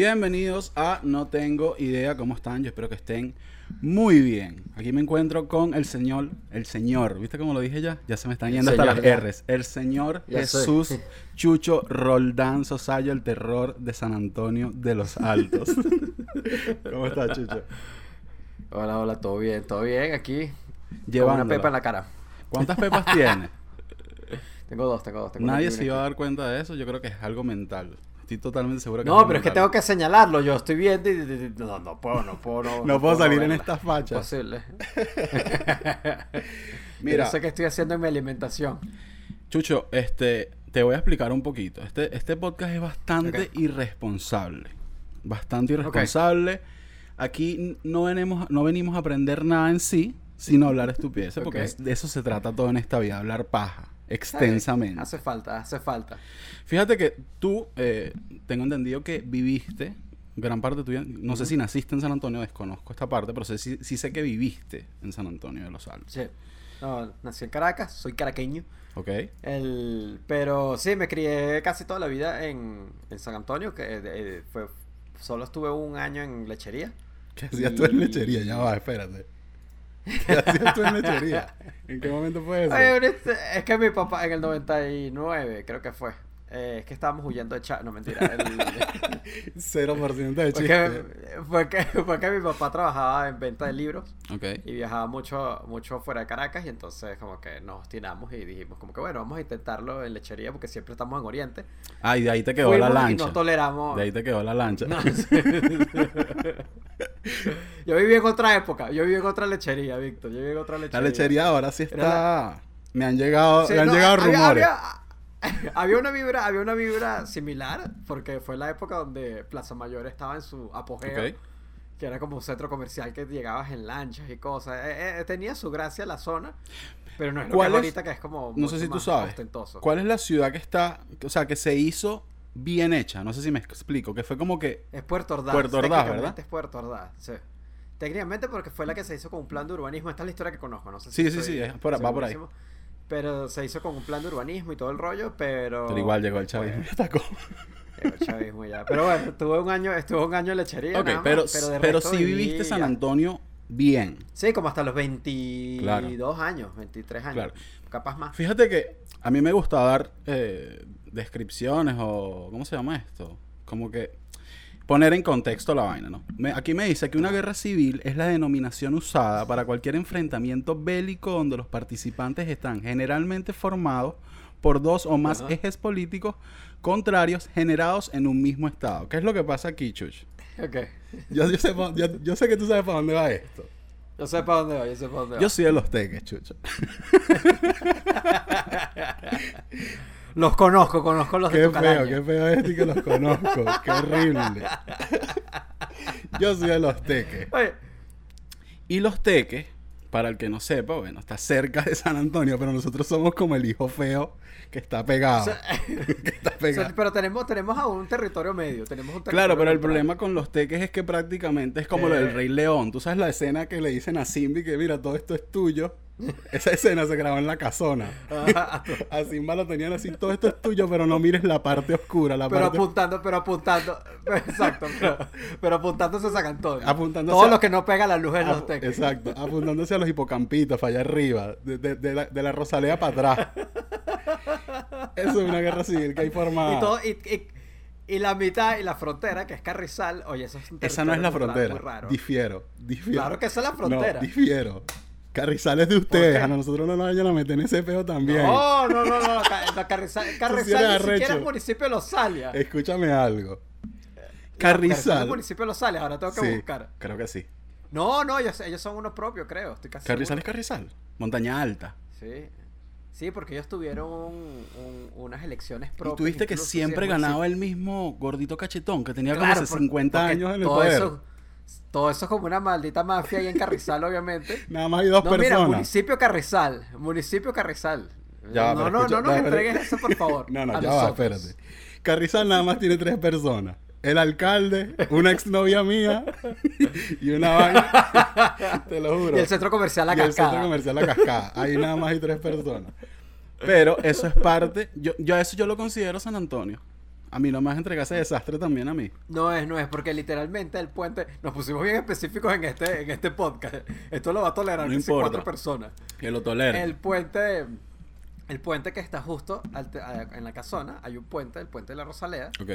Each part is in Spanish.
Bienvenidos a No Tengo Idea cómo están. Yo espero que estén muy bien. Aquí me encuentro con el señor, el señor, ¿viste cómo lo dije ya? Ya se me están yendo hasta señor, las. R's. El señor Ya Jesús soy. Chucho Roldán Sosayo, el terror de San Antonio de los Altos. ¿Cómo estás, Chucho? Hola, hola, todo bien, todo bien aquí. Con una pepa en la cara. ¿Cuántas pepas tienes? Tengo dos, tengo dos. Tengo Nadie se iba a dar cuenta de eso. Yo creo que es algo mental. Estoy totalmente seguro que No, algo pero es que tengo que señalarlo. Yo estoy viendo y, no, no puedo, no puedo, no, No puedo salir en verla. estas fachas. Posible. Mira. Yo sé que estoy haciendo en mi alimentación. Chucho, este, te voy a explicar un poquito. Este, este podcast es bastante irresponsable. Bastante irresponsable. Aquí no venimos, no venimos a aprender nada en sí, sino hablar estupideces, porque es- de eso se trata todo en esta vida, hablar paja, extensamente. Hace falta, hace falta. Fíjate que tú, eh, tengo entendido que viviste gran parte tuya, no sé si naciste en San Antonio, desconozco esta parte, pero sé, sí, sí sé que viviste en San Antonio de los Altos. Sí. No, nací en Caracas, soy caraqueño. ¿Ok? El, pero sí, me crié casi toda la vida en, en San Antonio, que eh, fue, solo estuve un año en lechería. ¿Qué hacías tú en Y- lechería? Ya va, espérate. ¿Qué hacías tú en lechería? ¿En qué momento fue eso? Ay, es que mi papá en el 99, creo que fue. Eh, es que estábamos huyendo de Chávez. No, mentira. el- 0% de chiste. que, fue, que, fue que mi papá trabajaba en venta de libros Ok. y viajaba mucho, mucho fuera de Caracas. Y entonces, como que nos tiramos y dijimos, como que bueno, vamos a intentarlo en lechería porque siempre estamos en Oriente. Ah, y de ahí te quedó Fuimos la y lancha. no toleramos. De ahí te quedó la lancha. No, yo viví en otra época. Yo viví en otra lechería, Víctor. Yo viví en otra lechería. La lechería ahora sí está... Me han llegado, Sí, me han no, llegado había- rumores. Había, había una vibra, había una vibra similar, porque fue la época donde Plaza Mayor estaba en su apogeo, Ok. que era como un centro comercial que llegabas en lanchas y cosas. Eh, eh, tenía su gracia la zona, pero no es lo que ¿Cuál es ahorita que es como No sé si tú sabes. ostentoso. ¿Cuál es la ciudad que está... O sea, que se hizo bien hecha? No sé si me explico. Que fue como que... Es Puerto Ordaz. Puerto Ordaz, técnicamente ¿verdad? Es Puerto Ordaz, sí. Técnicamente porque fue la que se hizo con un plan de urbanismo. Esta es la historia que conozco, no sé Sí, si sí, estoy sí, es por- va por ahí. Pero se hizo con un plan de urbanismo y todo el rollo, pero... Pero igual llegó el chavismo y atacó. Llegó el chavismo ya. Pero bueno, estuve un año, estuve un año en lechería. ok, nada más, pero, de pero, viví viviste San. Antonio bien. Sí, como hasta los 22 Claro. años, 23 años. Claro. Capaz más. Fíjate que a mí me gusta dar eh, descripciones o... ¿Cómo se llama esto? Como que poner en contexto la vaina, ¿no? Me- aquí me dice que una guerra civil es la denominación usada para cualquier enfrentamiento bélico donde los participantes están generalmente formados por dos o más Ajá. ejes políticos contrarios generados en un mismo estado. ¿Qué es lo que pasa aquí, Chuch? Ok. Yo, yo sé, pa- yo- yo sé que tú sabes para dónde va esto. Yo sé para dónde va, yo sé para dónde va. Yo soy de los teques, Chucho. Los conozco, conozco los de Qué tu feo, calaña. qué feo este y que los conozco. qué horrible. Yo soy de los teques. Oye, Y los teques, para el que no sepa, bueno, está cerca de San Antonio, pero nosotros somos como el hijo feo que está pegado. o sea, que está o pegado. sea, pero tenemos, tenemos aún un territorio medio. Tenemos un Claro, territorio pero el problema con los teques es que prácticamente es como Eh. lo del Rey León. Tú sabes la escena que le dicen a Simbi que mira, todo esto es tuyo. Esa escena se grabó en la casona. A Simba lo tenían así, todo esto es tuyo, pero no mires la parte oscura, la Pero parte apuntando, pero apuntando. Exacto, pero, pero apuntándose a San Antonio. Apuntándose Todo a- lo que no pega la luz en los teques. Exacto, apuntándose a los hipocampitos, allá arriba, de, de- de la, de la Rosalea para atrás. Eso es una guerra civil que hay formada. Y todo, y, y- y la mitad y la frontera, que es Carrizal, oye, eso es Esa no es la frontera. Raro. Difiero, difiero. Claro que esa es la frontera. No, difiero. Carrizal es de ustedes, a nosotros no nos vayan a meter en ese peo también. No, no, no, no, Ca- no, Carrizal, Carrizal eres ni siquiera es municipio de Los Salia. Escúchame algo. Carrizal. municipio de Los Salia, ahora tengo que Sí, buscar. creo que sí. No, no, ellos, ellos son uno propio, creo. Estoy casi Carrizal es. Carrizal. Montaña Alta. Sí. Sí, porque ellos tuvieron un- un- unas elecciones Y propias. tuviste que siempre ganaba el mismo gordito cachetón que tenía Claro, como por- 50 porque años en el poder. eso- Todo eso es como una maldita mafia ahí en Carrizal, obviamente. Nada más hay dos No, mira, personas. municipio Carrizal. Municipio Carrizal. Ya no, no, escucha, no nos entregues eso, por favor. No, no, ya va, espérate. Carrizal nada más tiene tres personas. El alcalde, una exnovia mía y una vaina. Te lo juro. Y el centro comercial La Y el Cascada. centro comercial La Cascada. Ahí nada más hay tres personas. Pero eso es parte. Yo, yo eso yo lo considero San Antonio. A mí no me vas a entregar ese desastre también a mí. No es, no es, porque literalmente el puente. Nos pusimos bien específicos en este, en este podcast. Esto lo va a tolerar No importa. cuatro personas. Que lo tolere. El puente. El puente que está justo al te- a- en la casona, hay un puente, el puente de la Rosaleda. Ok.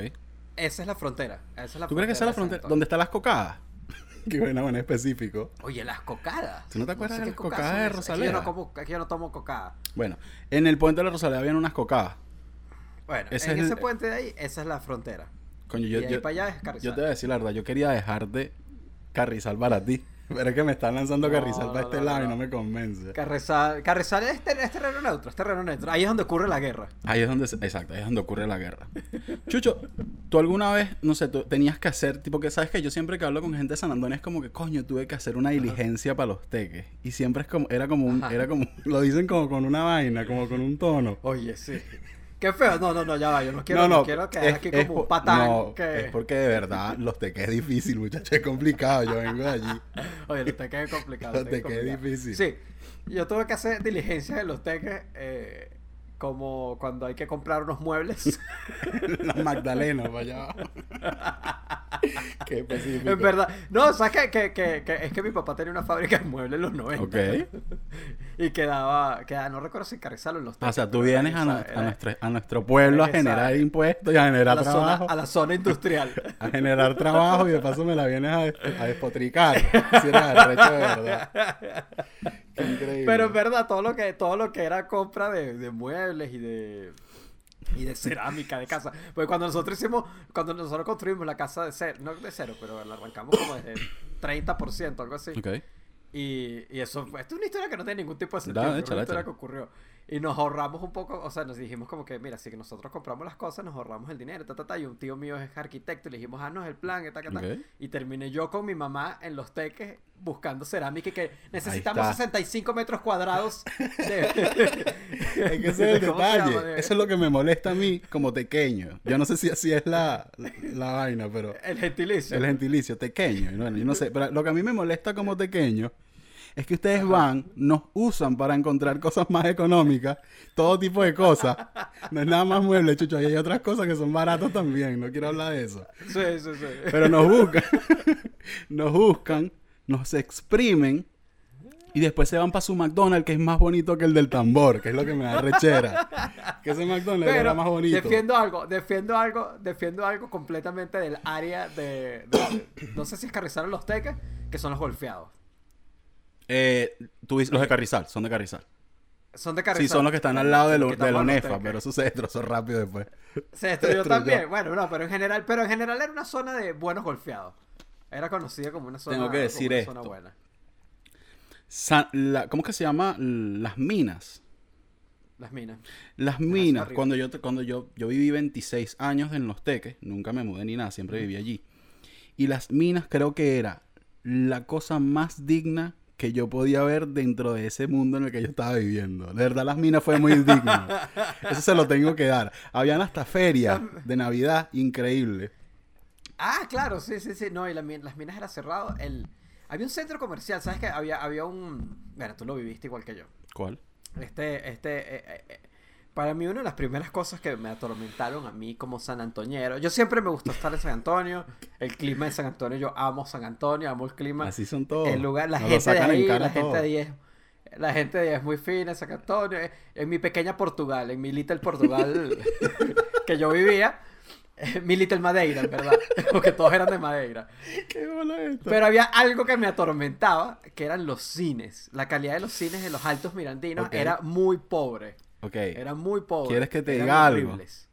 Esa es la frontera. Esa es la ¿Tú crees que esa es la frontera? ¿Dónde están las cocadas? Qué buena, buena específico. Oye, las cocadas. ¿Tú no te acuerdas sé de las cocadas de esas. Aquí yo, Rosaleda? no como, aquí yo no tomo cocada. Bueno, en el puente de la Rosaleda habían unas cocadas. Bueno, Ese en es ese el- puente de ahí, esa es la frontera. Coño, y yo, ahí yo, para allá es Carrizal. yo te voy a decir la verdad, yo quería dejar de Carrizal para ti. Pero es que me están lanzando No, Carrizal no, para este no, lado no. y no me convence. Carrizal, Carrizal es, ter- es terreno neutro, es terreno neutro. Ahí es donde ocurre la guerra. Ahí es donde, se- exacto, ahí es donde ocurre la guerra. Chucho, tú alguna vez, no sé, tú tenías que hacer, tipo que sabes que yo siempre que hablo con gente de San Antonio es como que, coño, tuve que hacer una diligencia para los teques. Y siempre es como, era como un, Ajá. era como, lo dicen como con una vaina, como con un tono. Oye, sí. Qué feo. No, no, no, ya va. Yo no quiero, no, no, no, quiero quedar es- aquí como un patán. no, que... es porque de verdad los teques es difícil, muchachos, es complicado, yo vengo de allí. Oye, los teques es complicado. Los teques es difícil. Sí, yo tuve que hacer diligencias en los teques eh, como cuando hay que comprar unos muebles. Para allá abajo. Qué específico. en verdad. No, ¿sabes? Que, que, que es que mi papá tenía una fábrica de muebles en los 90. Ok. y quedaba, quedaba, no recuerdo si Carrizal o en los teques. O sea, tú era vienes a, nuestro- a era nuestro, a nuestro pueblo a esa- generar impuestos y a a generar zona, trabajo. a la zona industrial. A generar trabajo y de paso me la vienes a, des- a despotricar. Si de verdad. Increíble. Pero en verdad, todo lo que, todo lo que era compra de, de muebles y de. Y de cerámica de casa. Porque cuando nosotros hicimos, cuando nosotros construimos la casa de cero, no de cero, pero la arrancamos como desde 30%, algo así. Ok. Y, y eso fue, esto es una historia que no tiene ningún tipo de sentido, Da, es échala, una historia échala. que ocurrió. Y nos ahorramos un poco, o sea, nos dijimos como que, mira, si nosotros compramos las cosas, nos ahorramos el dinero, ta, ta, ta, y un tío mío es arquitecto, y le dijimos, haznos el plan, y ta, ta, ta. Ok. Y terminé yo con mi mamá en los teques buscando cerámica y que necesitamos está. 65 metros cuadrados de... Es que ese es el ¿Cómo se detalle. llama? Eso es lo que me molesta a mí como tequeño. Yo no sé si así es la, la vaina, pero El gentilicio. el gentilicio, tequeño. Bueno, yo no sé, pero lo que a mí me molesta como tequeño es que ustedes van, nos usan para encontrar cosas más económicas, todo tipo de cosas. No es nada más muebles, chucho, y hay otras cosas que son baratas también, no quiero hablar de eso. Sí, sí, sí. Pero nos buscan, nos buscan, nos exprimen y después se van para su McDonald's que es más bonito que el del tambor, que es lo que me da rechera. Que ese McDonald's era más bonito. defiendo algo, defiendo algo, defiendo algo completamente del área de, de- no sé si es Carrizal o los teques, que son los golfeados. Eh, tú dices, los de Carrizal, son de Carrizal. Son de Carrizal. Sí, son los que están al lado de, lo- de la UNEFA, pero eso se destrozó rápido después. Se destruyó también. Bueno, no, pero en general, pero en general era una zona de buenos golfeados. Era conocida como una zona, Tengo que como decir una esto. zona buena. La- ¿Cómo que se llama? Las minas. Las minas. Las minas, cuando yo cuando yo, yo viví 26 años en Los Teques, nunca me mudé ni nada, siempre viví allí. Y las minas creo que era la cosa más digna que yo podía ver dentro de ese mundo en el que yo estaba viviendo. De verdad, las minas fue muy digno. Eso se lo tengo que dar. Habían hasta ferias de Navidad increíble. Ah, claro, sí, sí, sí. No, y la las minas era cerrado. El... Había un centro comercial, ¿sabes qué? Había, había un... Bueno, tú lo viviste igual que yo. ¿Cuál? Este, este... eh, eh, eh, Para mí una de las primeras cosas que me atormentaron a mí como San Antoñero. Yo siempre me gustó estar en San Antonio. El clima de San Antonio, yo amo San Antonio, amo el clima. Así son todos. el lugar, la Nos gente de ahí, la gente todo. de ahí es, la gente de ahí es muy fina, en San Antonio, eh, en mi pequeña Portugal, en mi Little Portugal que yo vivía, eh, mi Little Madeira, en verdad, porque todos eran de Madeira. ¿Qué bola esto? Pero había algo que me atormentaba, que eran los cines. La calidad de los cines en los Altos Mirandinos era muy pobre, ok. era muy pobre. ¿Quieres que te eran diga algo? horribles.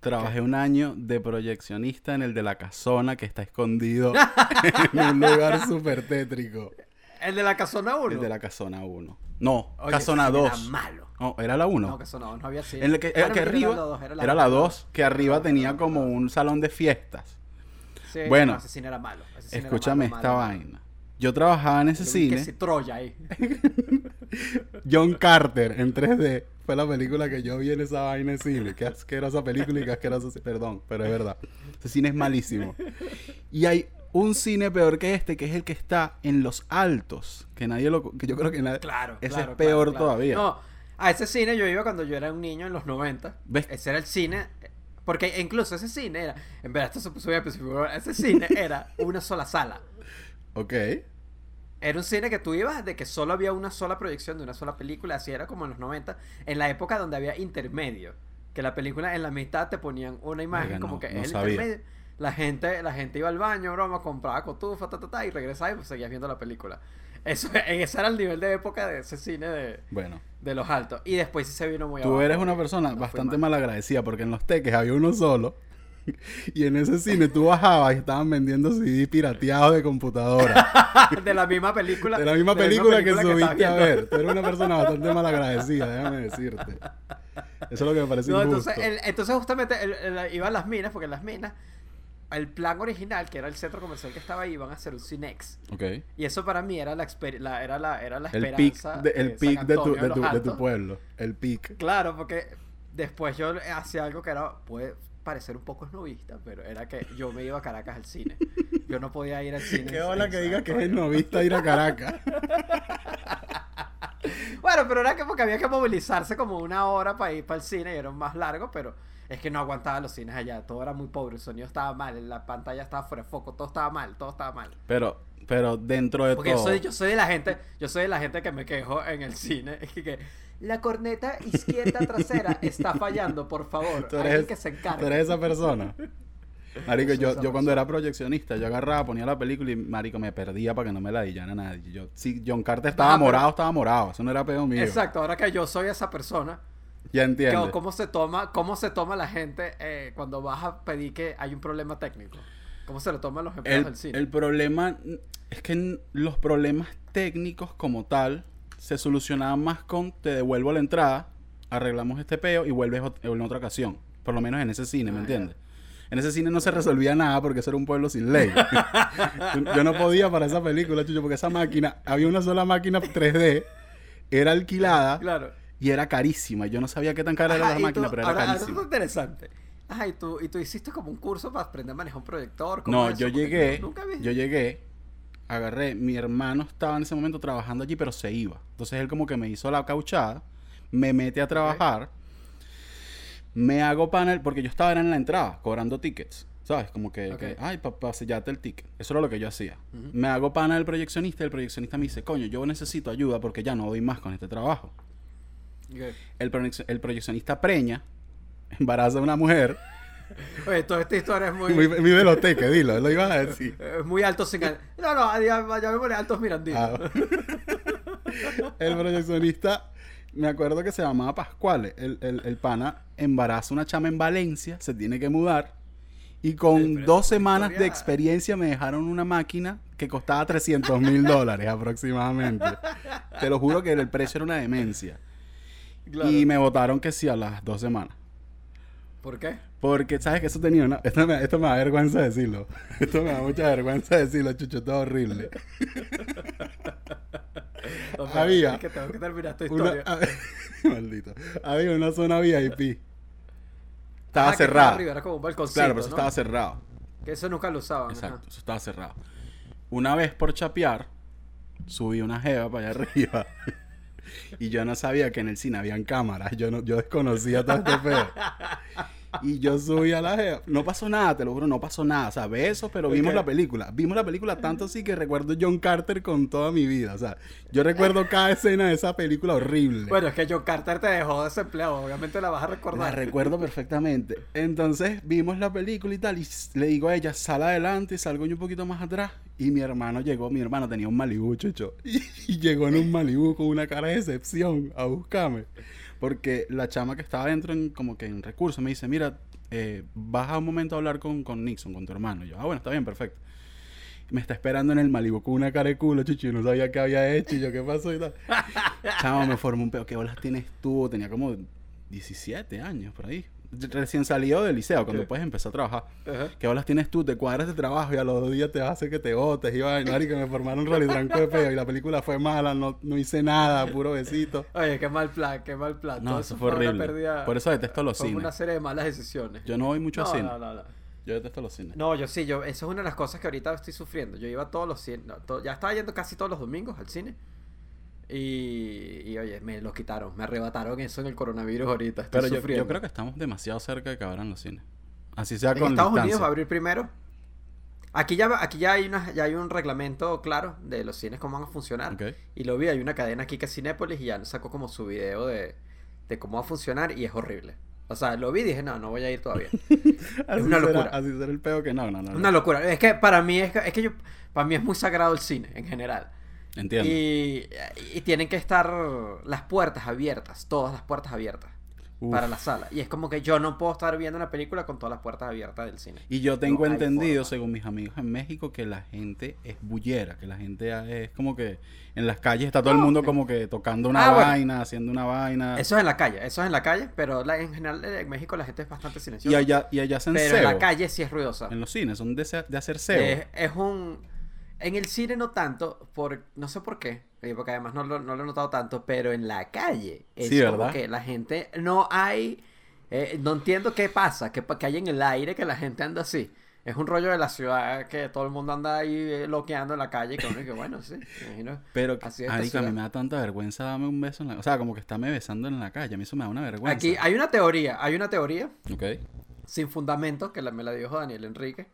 Trabajé un año de proyeccionista en el de la casona que está escondido en un lugar súper tétrico. El de la Casona 1. El de la casona 1. No, Oye, casona ese cine 2. Era malo. No, era la 1. No, Casona 2, no había cine. en el que, Ah, no, que arriba la era la 2, que arriba dos, tenía la como un salón de fiestas. Sí, Bueno, no, cine era malo. cine era Escúchame malo, esta malo. vaina. Yo trabajaba en ese que cine. si Troya ahí. John Carter en 3D fue la película que yo vi en esa vaina de cine. Qué asquerosa película y qué asqueroso. ci- Perdón, pero es verdad. Ese cine es malísimo. Y hay un cine peor que este, que es el que está en los altos. Que nadie lo. Que yo creo que nadie. Claro, Ese claro, es peor claro, claro. todavía. No, a ese cine yo iba cuando yo era un niño en los 90. ¿Ves? Ese era el cine. Porque incluso ese cine era. En verdad, esto se puso muy específico. Ese cine era una sola sala. Ok. Era un cine que tú ibas de que solo había una sola proyección de una sola película, así era como en los 90, en la época donde había intermedio, que la película en la mitad te ponían una imagen como no, que no es el sabía. intermedio. La gente, la gente iba al baño, broma, compraba cotufa, ta, ta, ta, y regresaba y pues, seguías viendo la película. Eso, ese era el nivel de época de ese cine de, Bueno. de los altos. Y después sí se vino muy Tú abajo, eres una persona no bastante mal. malagradecida porque en los teques había uno solo. Y en ese cine tú bajabas y estaban vendiendo CD pirateados de computadora. de la misma película. De la misma película, que subiste a ver. Tú eres una persona bastante malagradecida, déjame decirte. Eso es lo que me parece No, injusto. entonces, el- entonces justamente el- el- iban las minas, porque en las minas, el plan original, que era el centro comercial que estaba ahí, iban a hacer un Cinex. Ok. Y eso para mí era la, la- era la, era la esperanza. de, el pic de, de, tu, de tu Altos. pueblo. El pic. Claro, porque después yo hacía algo que era, puede parecer un poco esnovista, pero era que yo me iba a Caracas al cine. Yo no podía ir al cine. Qué hola que San digas que es Antonio. novista ir a Caracas. Bueno, pero era que porque había que movilizarse como una hora para ir para el cine y era más largo, pero es que no aguantaba los cines allá. Todo era muy pobre, el sonido estaba mal, la pantalla estaba fuera de foco, todo estaba mal, todo estaba mal. Pero, pero dentro de Porque yo todo. soy, yo soy de la gente, yo soy de la gente que me quejo en el cine. Es que, que la corneta izquierda trasera está fallando, por favor. Tú eres, que se encargue. tú eres esa persona. Marico, Yo yo, cuando era proyeccionista, yo agarraba, ponía la película y marico me perdía para que no me la dillara nadie. Yo, si John Carter estaba Ah, pero- morado, estaba morado. Eso no era pedo mío. Exacto, ahora que yo soy esa persona, Ya que, entiendo. ¿cómo se toma, cómo se toma la gente eh, cuando vas a pedir que hay un problema técnico? ¿Cómo se lo toman los empleados El, del cine? el problema es que los problemas técnicos como tal se solucionaban más con te devuelvo la entrada, arreglamos este peo y vuelves en otra ocasión. Por lo menos en ese cine, ¿me Ah, entiendes? En ese cine no se resolvía nada porque eso era un pueblo sin ley. Yo- no podía para esa película, chucho, porque esa máquina, había una sola máquina 3D, era alquilada Claro. y era carísima. Yo no sabía qué tan cara era Ajá, la y máquina, pero era ahora- carísima. esto es interesante. Ajá, y tú, y tú hiciste como un curso para aprender a manejar un proyector. ¿cómo No, yo llegué, nunca vi. yo llegué, agarré, mi hermano estaba en ese momento trabajando allí, pero se iba. Entonces él como que me hizo la cauchada, me mete a trabajar, me hago panel, porque yo estaba en la entrada, cobrando tickets, ¿sabes? Como que, Ok. que, ay, papá, sellate el ticket. Eso era lo que yo hacía. Me hago pana del proyeccionista y el proyeccionista me dice, coño, yo necesito ayuda porque ya no doy más con este trabajo. El, proyec- el proyeccionista preña, embaraza a una mujer, Oye, toda esta historia es muy, muy, muy teques, dilo, lo iba a decir. eh, muy alto sin... No, no, ya, ya me pone altos miranditos. Ah. el proyeccionista, me acuerdo que se llamaba Pascual. El, el, el pana embaraza una chama en Valencia, se tiene que mudar. Y con Sí, dos es semanas de experiencia me dejaron una máquina que costaba 300 mil dólares aproximadamente. Te lo juro que el precio era una demencia. Claro. Y me votaron que sí a las dos semanas. ¿Por qué? Porque, ¿sabes que Eso tenía una... Esto me, esto me da vergüenza decirlo. Esto me da mucha vergüenza decirlo, chucho. Esto es horrible. Había es que tengo que terminar esta historia. maldito. Había una zona VIP. Estaba Ah, que cerrada. arriba, era como un balconcito, Claro, pero eso ¿no? estaba cerrado. Que eso nunca lo usaban. Exacto, ajá. eso estaba cerrado. Una vez por chapear, subí una jeva para allá arriba. Y yo no sabía que en el cine habían cámaras. Yo no, yo desconocía todo este. Y yo subí a la jeva. No pasó nada, te lo juro, no pasó nada. O sea, besos, pero vimos la película. Vimos la película tanto así que recuerdo John Carter con toda mi vida. O sea, yo recuerdo cada escena de esa película horrible. Bueno, es que John Carter te dejó desempleado. Obviamente la vas a La recordar. recuerdo perfectamente. Entonces vimos la película y tal. Y le digo a ella, sal adelante. Y salgo yo un poquito más atrás. Y mi hermano llegó. Mi hermano tenía un Malibú, chucho. Y, y llegó en un Malibú con una cara de decepción a buscarme. Porque la chama que estaba dentro, en, como que en recursos, me dice: Mira, eh, baja un momento a hablar con, con Nixon, con tu hermano. Y yo, ah, bueno, está bien, perfecto. Me está esperando en el Malibu con una cara de culo, chucho. Y no sabía qué había hecho. Y yo, ¿qué pasó? Y tal. Chamo, me formó un peo. ¿Qué bolas tienes tú? Tenía como 17 años por ahí. Recién salido del liceo, cuando ¿Qué? puedes empezar a trabajar. Ajá. ¿Qué bolas tienes tú? Te cuadras de trabajo y a los dos días te vas a hacer que te botes. Y vaina, marico, me formaron un rolitranco de peo y la película fue mala, no, no hice nada, puro besito. Oye, qué mal plan, qué mal plan. No, Todo eso fue una horrible. pérdida- Por eso detesto los fue cines. una serie de malas decisiones. Yo no voy mucho no, a cine. no, no, no. Yo detesto los cines. No, yo sí, yo, eso es una de las cosas que ahorita estoy sufriendo. Yo iba todos los cines, to- ya estaba yendo casi todos los domingos al cine. Y, y, oye, me lo quitaron, me arrebataron eso en el coronavirus ahorita. Estoy Pero yo, creo que estamos demasiado cerca de que abran los cines. Así sea en con Estados distancia. Unidos va a abrir primero. Aquí ya, aquí ya hay una, ya hay un reglamento claro de los cines cómo van a funcionar. Y lo vi, hay una cadena aquí que es Cinépolis y ya sacó como su video de, de cómo va a funcionar y es horrible. O sea, lo vi y dije, no, no voy a ir todavía. Así una será- locura. así será el peo que no, no, no. no. Una locura. Es que para mí es, que- es que yo, para mí es muy sagrado el cine en general. Entiendo. Y, y tienen que estar las puertas abiertas, todas las puertas abiertas Uf. para la sala. Y es como que yo no puedo estar viendo una película con todas las puertas abiertas del cine. Y yo tengo No entendido, forma. según mis amigos en México, que la gente es bullera, que la gente es como que en las calles está todo el mundo como que tocando una Ah, bueno. vaina, haciendo una vaina. Eso es en la calle, eso es en la calle, pero la- en general en México la gente es bastante Y silenciosa. allá, y allá hacen pero en la calle sí es ruidosa. En los cines, son de, se- de hacer cebo. Es, es un... En el cine no tanto, por no sé por qué, eh, porque además no lo, no lo he notado tanto, pero en la calle es Sí, como ¿verdad? que la gente no hay... eh, no entiendo qué pasa, que, que hay en el aire que la gente anda así. Es un rollo de la ciudad que todo el mundo anda ahí eh, loqueando en la calle que uno dice, bueno, sí, me imagino. Pero, Así a mí me da tanta vergüenza darme un beso en la... O sea, como que estarme besando en la calle. A mí eso me da una vergüenza. Aquí hay una teoría, hay una teoría Ok. sin fundamento que la, me la dijo Daniel Enrique,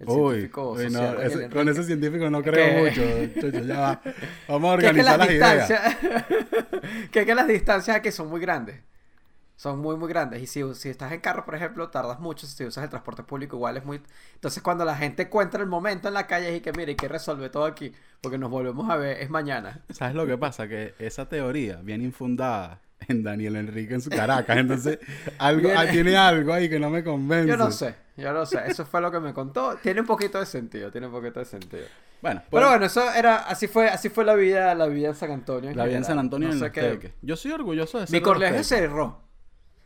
el Uy, científico uy, no, con ese científico no creo mucho. Chucho, ya va. Vamos a que es que organizar las las ideas. que las distancias aquí son muy grandes son muy muy grandes y si, si estás en carro por ejemplo tardas mucho si usas el transporte público igual es muy entonces cuando la gente encuentra el momento en la calle y que mire hay que resolver todo aquí porque nos volvemos a ver es mañana ¿Sabes lo que pasa? Que esa teoría viene infundada en Daniel Enrique en su Caracas. Entonces, algo, Viene- ah, tiene algo ahí que no me convence. yo no sé yo no sé eso fue lo que me contó tiene un poquito de sentido tiene un poquito de sentido Bueno, pero pues, bueno eso era así fue así fue la vida la vida en San Antonio en la vida en. San Antonio No en sé los qué-. Yo soy orgulloso de ser Mi colegio cerró.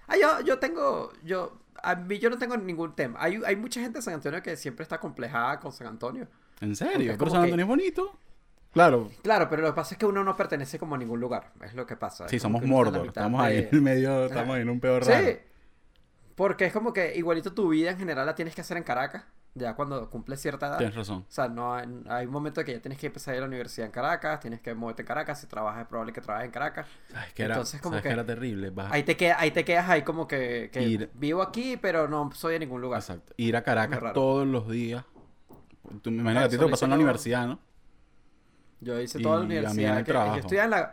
Ah, yo, yo tengo, yo, a mí yo no tengo ningún tema. Hay, hay mucha gente de San Antonio que siempre está complejada con San Antonio. ¿En serio? es Pero como San que- Antonio es bonito. Claro. Claro, pero lo que pasa es que uno no pertenece como a ningún lugar. Es lo que pasa. Sí, somos Mordor. Estamos ahí de- en el medio, estamos ahí en un peor Sí. Porque es como que igualito tu vida en general la tienes que hacer en Caracas. Ya cuando cumples cierta edad. Tienes razón. O sea, no hay, hay un momento que ya tienes que empezar a ir a la universidad en Caracas, tienes que moverte en Caracas, si trabajas es probable que trabajes en Caracas. ¿Sabes que era, Entonces, como sabes que- que era terrible? Vas- Ahí te, queda, ahí te quedas ahí como que, que Ir- vivo aquí, pero no soy de ningún lugar. Exacto. Ir a Caracas todos los días. Tú me imagino Ah, que a ti te lo pasó en la yo. universidad, ¿no? Yo hice toda la universidad. el que- trabajo. yo estudiaba en la,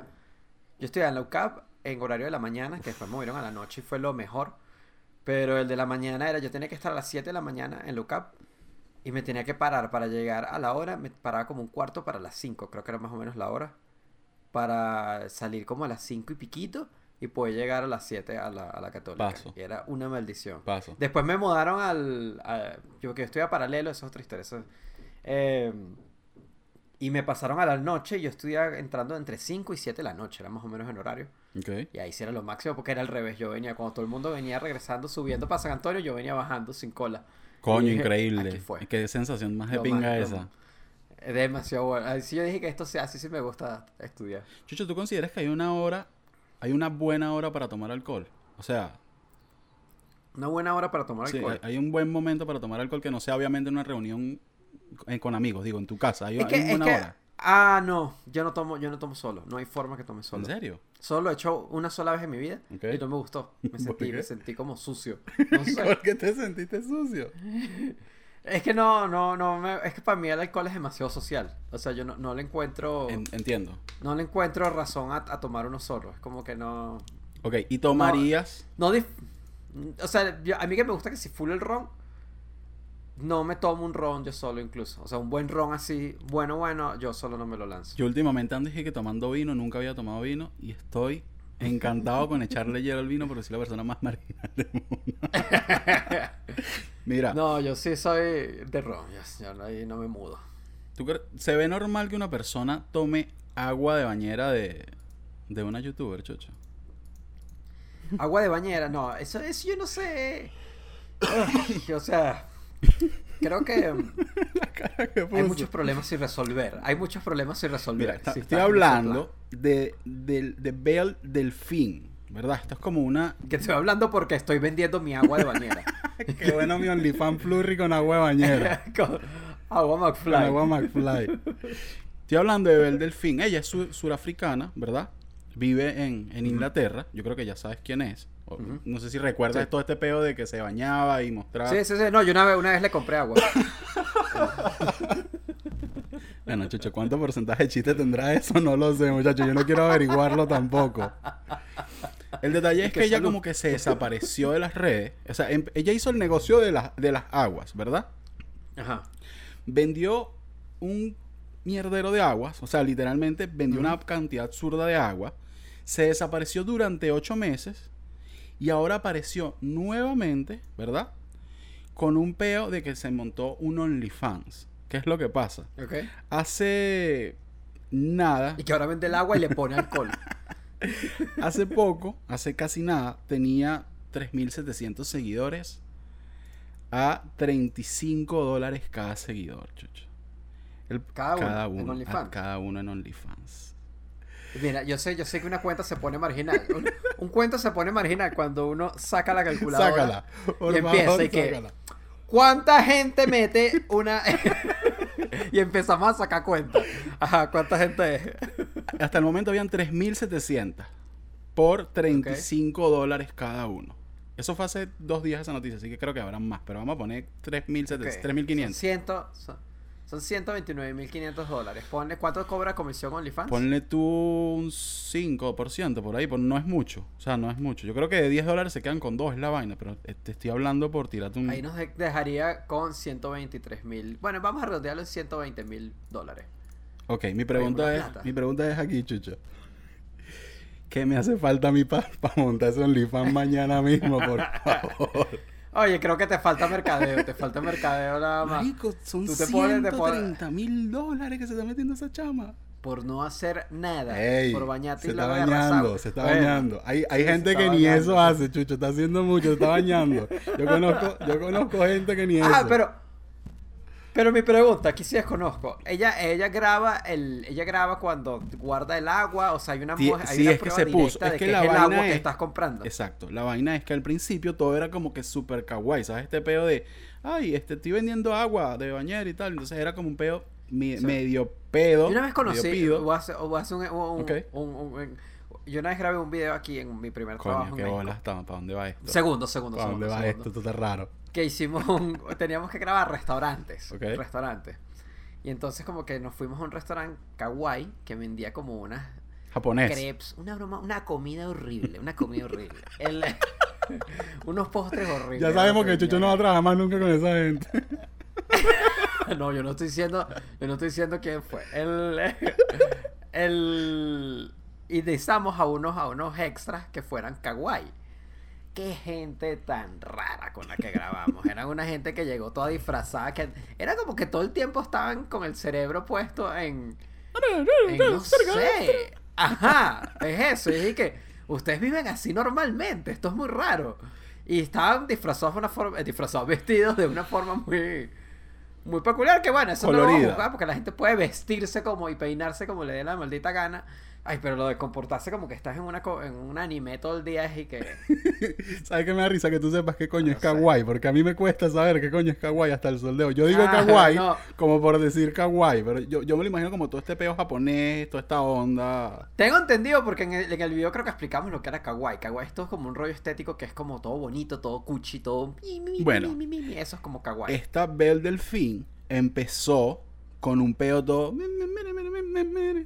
yo estudiaba en la UCAP en horario de la mañana, que después me movieron a la noche y fue lo mejor. Pero el de la mañana era, yo tenía que estar a las 7 de la mañana en UCAP y me tenía que parar para llegar a la hora, me paraba como un cuarto para las 5, creo que era más o menos la hora, para salir como a las 5 y piquito y poder llegar a las 7 a la, a la católica. Paso. Y era una maldición. Paso. Después me mudaron al. a- yo que estoy a paralelo, eso es otra historia. eso- eh, y me pasaron a la noche. Yo estudiaba entrando entre 5 y 7 de la noche, era más o menos en horario. Y ahí sí era lo máximo porque era al revés. Yo venía, cuando todo el mundo venía regresando, subiendo para San Antonio, yo venía bajando sin cola. Coño, dije, increíble. fue. Qué sensación más de Lo pinga más- esa. Es demasiado bueno. Así yo dije que esto sea así, sí me gusta estudiar. Chucho, ¿tú consideras que hay una hora, hay una buena hora para tomar alcohol? O sea, Una buena hora para tomar sí, alcohol. hay un buen momento para tomar alcohol que no sea obviamente una reunión con amigos, digo, en tu casa. Hay, es que, hay es una que- hora. Ah, no, yo no tomo, yo no tomo solo. No hay forma que tome ¿En solo. serio? Solo lo he hecho una sola vez en mi vida y no me gustó. Me ¿Por sentí, me sentí como sucio. No sé. ¿Por qué te sentiste sucio? es que no, no, no, me- es que para mí el alcohol es demasiado social. O sea, yo no, no le encuentro, En- entiendo. no le encuentro razón a, a tomar uno solo. Es como que no, Ok, ¿y tomarías? no, dif- o sea, yo- a mí que me gusta que si full el ron, no me tomo un ron yo solo incluso. O sea, un buen ron así, bueno, bueno, yo solo no me lo lanzo. Yo últimamente ando dije que tomando vino, nunca había tomado vino y estoy encantado con echarle hielo al vino porque soy la persona más marginal del mundo. Mira, No, yo sí soy de ron, yo, no- ahí no me mudo. ¿tú cre- ¿se ve normal que una persona tome agua de bañera de, de una youtuber, chocho? Agua de bañera, no, eso es, yo no sé. Ay, o sea, creo que hay muchos problemas sin resolver. Hay muchos problemas sin resolver. Mira, está- si estoy hablando de, del- de Belle Delfín, ¿verdad? Esto es como una... Que estoy hablando porque estoy vendiendo mi agua de bañera. Qué bueno mi OnlyFans Flurry con agua de bañera. Con agua McFly. Con agua McFly. Estoy hablando de Belle Delfín. Ella es su- surafricana, ¿verdad? Vive en, en Inglaterra. Yo creo que ya sabes quién es. No sé si recuerdas Sí. todo este peo de que se bañaba y mostraba... Sí, sí, sí. No, yo una vez, una vez le compré agua. Bueno, Chucho, ¿cuánto porcentaje de chiste tendrá eso? No lo sé, muchacho. Yo no quiero averiguarlo tampoco. El detalle es que que ella salud. como que se desapareció de las redes. O sea, em- ella hizo el negocio de, las de las aguas, ¿verdad? Ajá. Vendió un mierdero de aguas. O sea, literalmente vendió una cantidad absurda de agua. Se desapareció durante ocho meses. Y ahora apareció nuevamente, ¿verdad? Con un peo de que se montó un OnlyFans. ¿Qué es lo que pasa? Ok. Hace nada, Y que ahora vende el agua y le pone alcohol. hace poco, hace casi nada, tenía 3.700 seguidores a 35 dólares cada seguidor, chucho. El- Cada uno en OnlyFans. cada uno en OnlyFans. Mira, yo sé, yo sé que una cuenta se pone marginal. Un, un cuento se pone marginal cuando uno saca la calculadora. Sácala. Por y empieza favor, y que-. ¿Cuánta gente mete una y empezamos a sacar cuentas? Ajá, ¿cuánta gente es? Hasta el momento habían 3.700 por 35 dólares cada uno. Eso fue hace dos días esa noticia, así que creo que habrán más. Pero vamos a poner 3.700, Ok, 3.500. Son, ciento- son, son 129.500 dólares. Ponle, ¿cuánto cobra comisión OnlyFans? Ponle tú un 5% por ahí, pues no es mucho. O sea, no es mucho. Yo creo que de 10 dólares se quedan con dos, es la vaina, pero te estoy hablando por tirarte un... Ahí nos de- dejaría con 123 mil. Bueno, vamos a redondearlo en 120 mil dólares. Ok, mi pregunta es, mi pregunta es aquí, Chucho. ¿Qué me hace falta a mí para montar ese OnlyFans mañana mismo, por favor? Oye, creo que te falta mercadeo. te falta mercadeo nada más. Marico, son Tú te pones- te pones- 130 mil dólares que se está metiendo esa chama. Por no hacer nada. Ey, por bañarte se y está bañando, se está Bueno, bañando. Hay, hay gente que ni eso hace, Chucho. Está haciendo mucho, se está bañando. Yo conozco, yo conozco gente que ni eso. Ah, pero. Pero mi pregunta, aquí sí desconozco. Ella, ella graba el, ella graba cuando guarda el agua, o sea, hay una, Sí, hay sí, una es que prueba se puso. Es de que que, la es el agua que es- estás comprando. Exacto. La vaina es que al principio todo era como que súper kawaii. ¿Sabes? Este peo de, ay, este, estoy vendiendo agua de bañera y tal. Entonces era como un peo mi- Sí. medio pedo. Yo una vez conocí, hacer, voy a hacer un, yo una vez grabé un video aquí en mi primer Coño, trabajo. qué bolas. ¿Para dónde va esto? Segundo, segundo, ¿Para segundo. dónde va esto? Esto está raro. Que hicimos un, teníamos que grabar restaurantes, Ok. restaurantes. Y entonces como que nos fuimos a un restaurante kawaii que vendía como unas Japonés. crepes, una broma, una comida horrible, una comida horrible. El- unos postres horribles. Ya sabemos que. Chucho no va a trabajar más nunca con esa gente. No, yo no estoy diciendo, yo no estoy diciendo quién fue. El, el y necesitamos a unos a unos extras que fueran kawaii. Qué gente tan rara con la que grabamos. Eran una gente que llegó toda disfrazada. Que era como que todo el tiempo estaban con el cerebro puesto en. en no sé. Ajá, es eso. Y dije que ustedes viven así normalmente. Esto es muy raro. Y estaban disfrazados de una forma. eh, disfrazados, vestidos de una forma muy. Muy peculiar, que bueno, eso no lo vamos a juzgar porque la gente puede vestirse como y peinarse como le dé la maldita gana. Ay, pero lo de comportarse como que estás en una co- en un anime todo el día es y que. ¿Sabes qué me da risa? Que tú sepas qué coño No es sé. kawaii. Porque a mí me cuesta saber qué coño es kawaii hasta el sol de hoy. Yo digo Ah, kawaii no. como por decir kawaii. Pero yo, yo me lo imagino como todo este peo japonés, toda esta onda. Tengo entendido porque en el, en el video creo que explicamos lo que era kawaii. Kawaii esto es como un rollo estético que es como todo bonito, todo cuchi, todo. mi, Bueno. mi, Eso es como kawaii. Esta Belle Delfín empezó con un peo todo.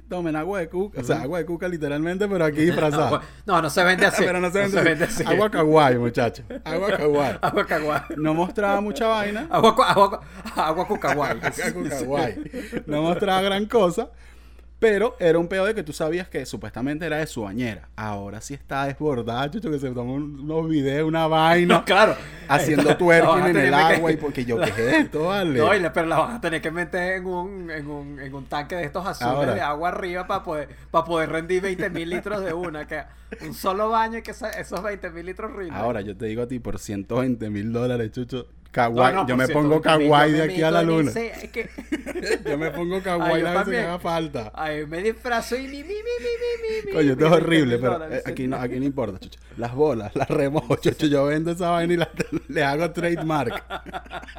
Tomen agua de cuca. O sea, agua de cuca literalmente, pero aquí disfrazada. No, no se vende así. pero no se vende, así. así. Agua kawaii, muchachos. Agua kawaii. Agua kawaii. No mostraba mucha vaina. Agua, agua, agua cu kawaii. Agua kawaii. No mostraba gran cosa. Pero era un peo de que tú sabías que supuestamente era de su bañera. Ahora sí está desbordado, chucho, que se toma un- unos videos, una vaina. No, claro. Haciendo twerking en el que- agua. Y porque yo, ¿qué es esto, vale? No, pero la vas a tener que meter en un, en un, en un tanque de estos azules Ahora. de agua arriba para poder, para poder rendir 20 mil litros de una. Que un solo baño y que esos 20 mil litros rindan. Ahora yo te digo a ti, por 120 mil dólares, chucho, kawaii. no, yo me cierto, pongo yo me- kawaii yo de aquí a la luna. es Yo me pongo kawaii las veces que haga falta. Ay, me disfrazo y mi, mi, mi, mi, mi, Coño, esto es horrible, 20.000 pero dólares, eh, aquí no, aquí no importa, chucho. Las bolas, las remojo, chucho. Yo vendo esa vaina y la- le hago trademark.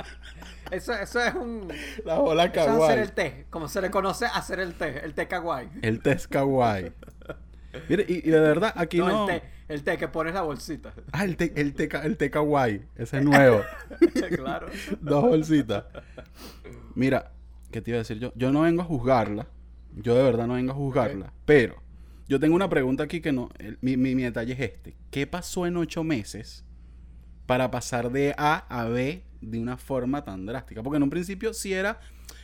Eso, eso es un... Las bolas Eso es hacer kawaii. el té, como se le conoce hacer el té, el té kawaii. El test kawaii. Mire, y, y de verdad, aquí no. No, el té, el té que pones la bolsita. Ah, el té, el té, el té kawaii. Ese es nuevo. claro. Dos bolsitas. Mira, ¿qué te iba a decir yo? Yo no vengo a juzgarla. Yo de verdad no vengo a juzgarla. Pero yo tengo una pregunta aquí que no. el- mi, mi- mi detalle es este. ¿Qué pasó en ocho meses para pasar de A a B de una forma tan drástica? Porque en un principio sí era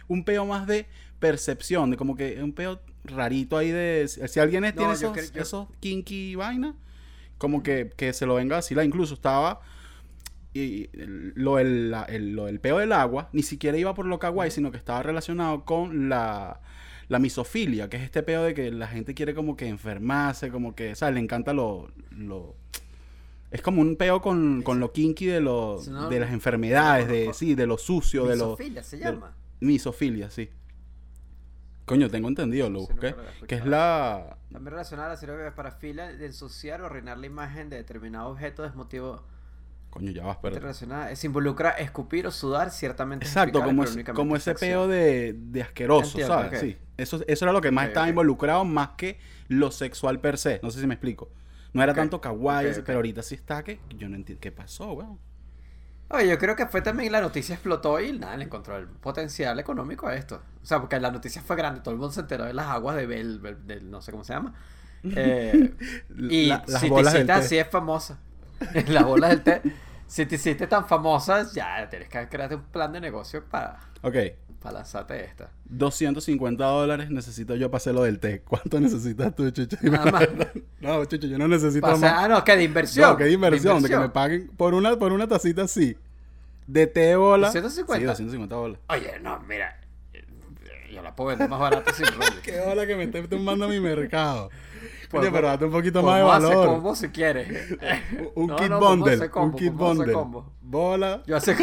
un peo más de percepción, de como que un peo rarito ahí de. Si alguien es- No, tiene esos, cre- yo- esos kinky vaina, como que, que se lo venga a vacilar. Incluso estaba y lo del, la- el- lo del peo del agua ni siquiera iba por lo kawaii, sino que estaba relacionado con la, la misofilia, que es este peo de que la gente quiere como que enfermarse, como que, o sea, le encanta lo... lo es como un peo con, con lo kinky de, lo, no, de las enfermedades, no de, sí, de lo sucio, de lo... Misofilia se de- llama. misofilia, sí. Coño, tengo entendido, lo busqué. que es la... También relacionada a la cirugía para fila de ensuciar o arruinar la imagen de determinado objeto es motivo Coño, ya vas, perdón. relacionada. Se involucra escupir o sudar ciertamente. Exacto, como, pero es- como ese peo de, de asqueroso, Entiendo, ¿sabes? Sí. Eso, eso era lo que más estaba involucrado, más que lo sexual per se. No sé si me explico. No era tanto kawaii, pero ahorita sí está que yo no entiendo qué pasó, weón. Oye, yo creo que fue también la noticia explotó y nada, le encontró el potencial económico a esto. O sea, porque la noticia fue grande, todo el mundo se enteró de las aguas de del- no sé cómo se llama. Eh, y La- las si te hiciste así es famosa. las bolas del té. Si te hiciste tan famosa, ya tienes que crearte un plan de negocio para, Ok, para lanzarte esta. 250 dólares necesito yo para hacer lo del té. ¿Cuánto necesitas tú, Chucho? Nada la. No, Chucho, yo no necesito más. ah, no, que de inversión. No, que de inversión, de que me paguen por una, por una tacita así. De té bola. 250. Sí, 250 bolas. Oye, no, mira. eh, Yo la puedo vender más barata sin rollo. Qué bola que me estés tumbando a mi mercado. Pues, Oye, pero date un poquito más de valor. combo si quieres. Un- Un No, kit no, bundle. combo, un kit bundle. combo. Bola. Yo hace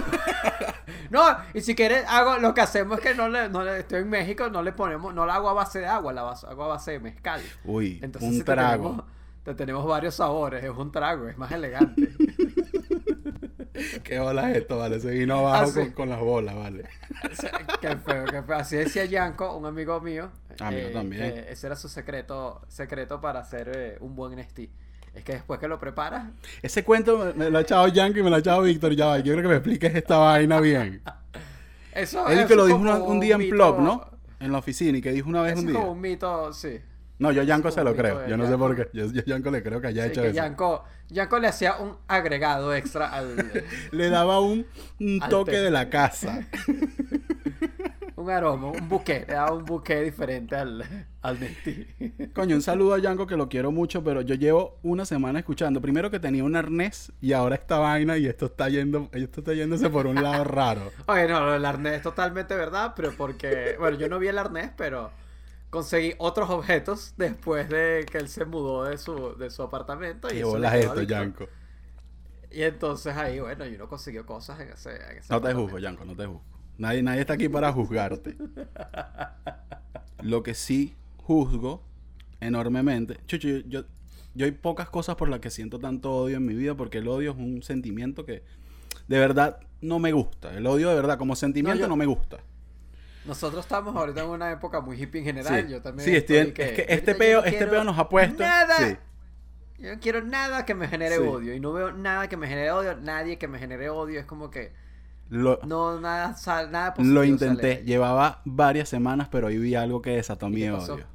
No, y si quieres, hago lo que hacemos es que no le, no le estoy en México, no le ponemos, no la hago a base de agua, la bas- hago a base de mezcal. Uy, Entonces un trago. tenemos, te tenemos varios sabores, es un trago, es más elegante. ¿Qué bola es esto, vale? Se vino abajo con, con las bolas, vale. Qué feo, qué feo. Así decía Yanko, un amigo mío. Ah, mío también. ese era su secreto, secreto para hacer eh, un buen NST. Es que después que lo preparas, Ese cuento me, me lo ha echado Yankee y me lo ha echado Víctor. Ya va, yo creo que me expliques esta vaina bien. eso Él que lo es dijo una- un día en mito- Plop, ¿no? En la oficina y que dijo una vez Eso un es día. como un mito, sí. No, yo a Yanko es se lo creo. Yo no sé por qué. Yo, yo a Yanko le creo que haya Sí, hecho que eso. Yanko, Yanko le hacía un agregado extra al. Le daba un, un Al toque de la casa. un aroma, un buque. Le daba un buque diferente al, al Nestí. Coño, un saludo a Yanko que lo quiero mucho, pero yo llevo una semana escuchando. Primero que tenía un arnés y ahora esta vaina y esto está yendo, esto está yéndose por un lado raro. Oye, no, del arnés es totalmente verdad, pero porque. Bueno, yo no vi el arnés, pero conseguí otros objetos después de que él se mudó de su, de su apartamento. Y ¿Qué eso le bolas esto. Yanko? Y entonces ahí, bueno, y uno consiguió cosas en ese. En ese No te juzgo, Yanko, no te juzgo. Nadie, nadie está aquí para juzgarte. Lo que sí juzgo enormemente. Chucho, yo, yo, yo hay pocas cosas por las que siento tanto odio en mi vida porque el odio es un sentimiento que de verdad no me gusta. El odio de verdad como sentimiento yo- no me gusta. Nosotros estamos ahorita en una época muy hippie en general. Sí, Yo también. sí estoy estoy es que este peo, no este peo nos ha puesto. Nada. Sí. Yo no quiero nada que me genere Sí. odio. Y no veo nada que me genere odio. Nadie que me genere odio. Es como que. Lo, No, nada, sal- nada positivo. lo intenté. Llevaba varias semanas, pero hoy vi algo que desató ¿Y mi odio.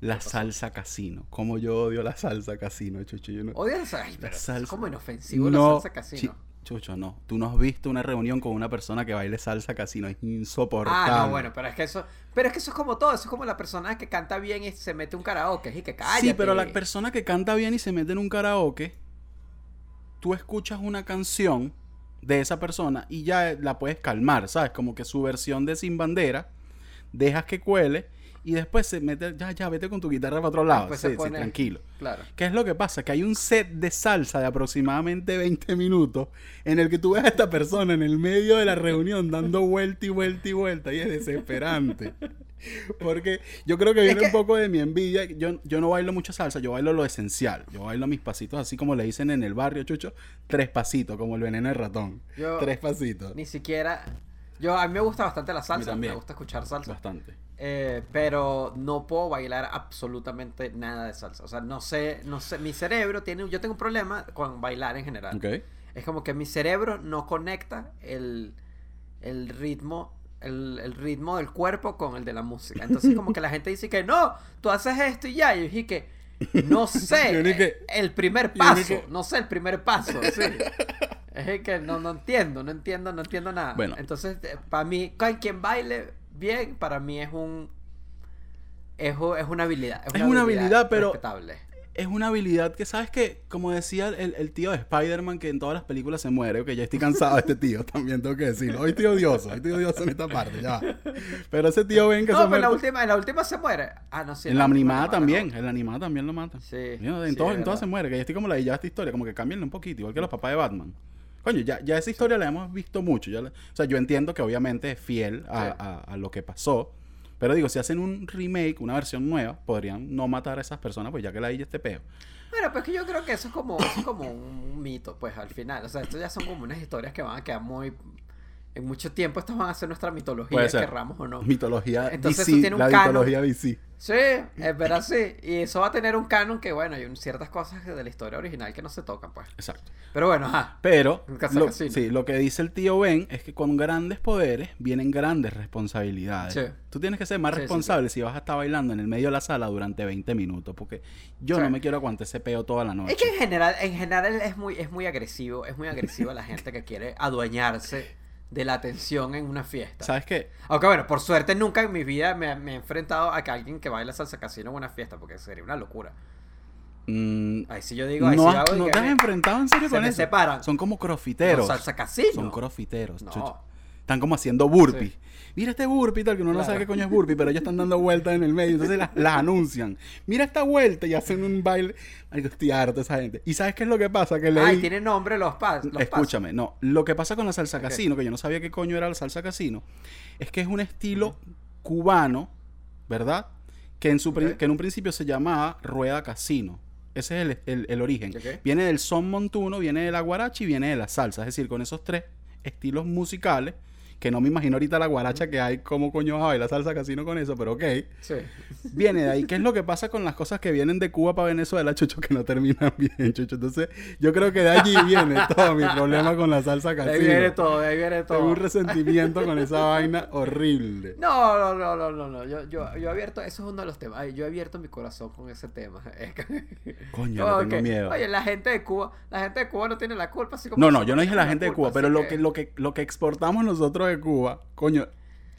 La salsa casino. Como yo odio la salsa casino, chucho. Yo no... Ay, pero salsa. es como inofensivo No, la salsa casino. chi- Chucho, no. Tú no has visto una reunión con una persona que baile salsa casino. Es insoportable. Ah, no, bueno, pero es que eso. Pero es que eso es como todo. Eso es como la persona que canta bien y se mete un karaoke. Y que cállate. Sí, pero la persona que canta bien y se mete en un karaoke, tú escuchas una canción de esa persona y ya la puedes calmar, ¿sabes? Como que su versión de Sin Bandera, dejas que cuele y después se mete, ya, ya, vete con tu guitarra para otro lado. Sí, sí, tranquilo. Claro. ¿Qué es lo que pasa? Que hay un set de salsa de aproximadamente 20 minutos en el que tú ves a esta persona en el medio de la reunión dando vuelta y vuelta y vuelta y es desesperante. Porque yo creo que viene que- un poco de mi envidia. Yo, yo no bailo mucho salsa, yo bailo lo esencial. Yo bailo mis pasitos así como le dicen en el barrio, chucho, tres pasitos, como el veneno del ratón. Yo- Tres pasitos. Ni siquiera. Yo, a mí me gusta bastante la salsa. Me gusta escuchar salsa. Bastante. Eh, pero no puedo bailar absolutamente nada de salsa. O sea, no sé, no sé. Mi cerebro tiene. Yo tengo un problema con bailar en general. ¿Ok? Es como que mi cerebro no conecta el, el ritmo. El, el ritmo del cuerpo con el de la música. Entonces, como que la gente dice que no, tú haces esto y ya. Y yo dije que no sé. Que- eh, el primer paso. que- No sé el primer paso. Sí. Es que no, no entiendo, no entiendo, no entiendo nada. Bueno. Entonces, para mí, quien baile bien, para mí es un. Es, es una habilidad. Es una habilidad, pero- Respetable. Es una habilidad que, ¿sabes que Como decía el, el tío de Spider-Man, que en todas las películas se muere, que ya estoy cansado de este tío, también tengo que decirlo. Hoy estoy odioso, hoy estoy odioso en esta parte, ya. Pero ese tío ven que No, se pero en la, muere- última, en la última se muere. Ah, no, sí. En la animada también, ¿no? en la animada también lo matan. Sí. Mira, en, sí, todo- en todas se muere, que ya estoy como la de esta historia, como que cámbienle un poquito, igual que los papás de Batman. Coño, ya, ya esa historia la hemos visto mucho. Ya la- o sea, yo entiendo que obviamente es fiel a- a lo que pasó. Pero digo, si hacen un remake, una versión nueva, podrían no matar a esas personas, pues ya que la hay este peo. Bueno, pues que yo creo que eso es como, eso es como un mito, pues al final. O sea, esto ya son como unas historias que van a quedar muy. En mucho tiempo, estas van a ser nuestra mitología, querramos o no. Mitología Entonces, DC, eso tiene un la canon. mitología DC. Sí, es verdad, sí. Y eso va a tener un canon que, bueno, hay ciertas cosas de la historia original que no se tocan, pues. Exacto. Pero bueno, ajá. Pero, lo, sí, lo que dice el tío Ben es que con grandes poderes vienen grandes responsabilidades. Sí. Tú tienes que ser más Sí, sí, responsable si vas a estar bailando en el medio de la sala durante 20 minutos, porque yo no me quiero aguantar ese peo toda la noche. Es que en general, en general es muy, es muy agresivo, es muy agresivo la gente que quiere adueñarse de la atención en una fiesta. ¿Sabes qué? Aunque bueno, por suerte nunca en mi vida me, me he enfrentado a que alguien que baila salsa casino en una fiesta, porque sería una locura. Mm, Ahí sí yo digo, ahí no, sí hago te has enfrentado en serio se con me eso. separan. Son como crofiteros. Los salsa casino. Son crofiteros. No. Están como haciendo burpee. Sí. Mira este burpee, tal, que uno no Claro. sabe qué coño es burpee, pero ellos están dando vueltas en el medio. Entonces las, las anuncian. Mira esta vuelta y hacen un baile. Marico, estoy harto esa gente. ¿Y sabes qué es lo que pasa? Que leí... Ay, tiene nombre los pas. Los Escúchame, no. Lo que pasa con la salsa casino, que yo no sabía qué coño era la salsa casino, es que es un estilo cubano, ¿verdad? Que en, su que en un principio se llamaba rueda casino. Ese es el, el- el origen. Viene del son montuno, viene de la guaracha y viene de la salsa. Es decir, con esos tres estilos musicales, que no me imagino ahorita la guaracha que hay, cómo coño vas a bailar salsa casino con eso, pero ok. Sí. Viene de ahí. ¿Qué es lo que pasa con las cosas que vienen de Cuba para Venezuela, Chucho? Que no terminan bien, Chucho. Entonces, yo creo que de allí viene todo mi problema con la salsa De casino. ahí viene todo, de ahí viene Tengo todo. un resentimiento con esa vaina horrible. No, no, no, no, no, no. Yo, yo, yo he abierto, eso es uno de los temas. Yo he abierto mi corazón con ese tema. Coño, Como tengo miedo. Oye, la gente de Cuba, la gente de Cuba no tiene la culpa, así como No, no, yo no dije la gente de culpa, Cuba, pero lo que, lo que lo que exportamos nosotros de Cuba, coño,